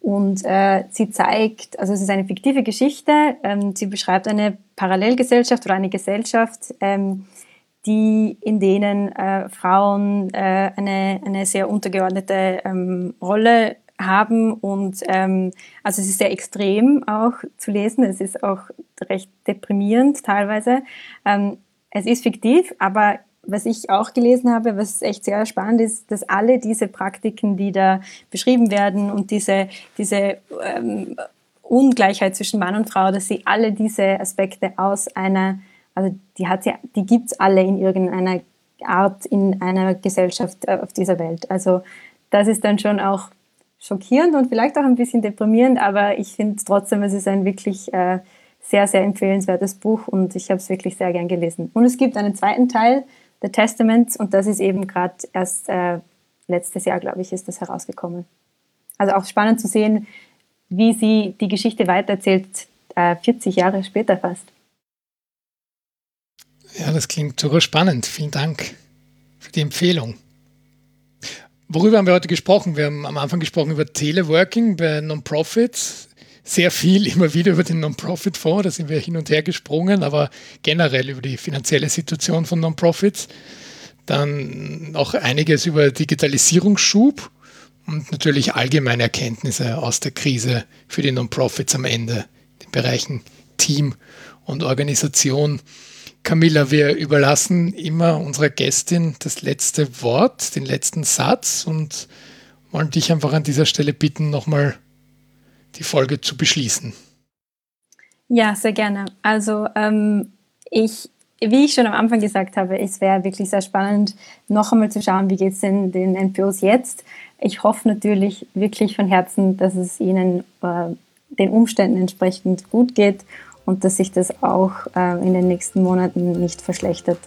Speaker 3: Und äh, sie zeigt, also es ist eine fiktive Geschichte, ähm, sie beschreibt eine Parallelgesellschaft oder eine Gesellschaft, ähm, die in denen äh, Frauen äh, eine, eine sehr untergeordnete ähm, Rolle haben und ähm, also es ist sehr extrem auch zu lesen. Es ist auch recht deprimierend teilweise. Ähm, es ist fiktiv, aber was ich auch gelesen habe, was echt sehr spannend ist, dass alle diese Praktiken, die da beschrieben werden und diese, diese ähm, Ungleichheit zwischen Mann und Frau, dass sie alle diese Aspekte aus einer, also die sie, die gibt's alle in irgendeiner Art in einer Gesellschaft äh, auf dieser Welt. Also das ist dann schon auch schockierend und vielleicht auch ein bisschen deprimierend, aber ich finde trotzdem, es ist ein wirklich äh, sehr, sehr empfehlenswertes Buch und ich habe es wirklich sehr gern gelesen. Und es gibt einen zweiten Teil, The Testaments, und das ist eben gerade erst äh, letztes Jahr, glaube ich, ist das herausgekommen. Also auch spannend zu sehen, wie sie die Geschichte weitererzählt, äh, 40 Jahre später fast.
Speaker 1: Ja, das klingt super spannend. Vielen Dank für die Empfehlung. Worüber haben wir heute gesprochen? Wir haben am Anfang gesprochen über Teleworking bei Non-Profits. Sehr viel immer wieder über den Non-Profit-Fonds, da sind wir hin und her gesprungen, aber generell über die finanzielle Situation von Non-Profits. Dann auch einiges über Digitalisierungsschub und natürlich allgemeine Erkenntnisse aus der Krise für die Non-Profits am Ende, den Bereichen Team und Organisation. Camilla, wir überlassen immer unserer Gästin das letzte Wort, den letzten Satz und wollen dich einfach an dieser Stelle bitten, nochmal die Folge zu beschließen.
Speaker 3: Ja, sehr gerne. Also ähm, ich, wie ich schon am Anfang gesagt habe, es wäre wirklich sehr spannend, noch einmal zu schauen, wie geht es denn den NPOs jetzt. Ich hoffe natürlich wirklich von Herzen, dass es ihnen äh, den Umständen entsprechend gut geht und dass sich das auch äh, in den nächsten Monaten nicht verschlechtert.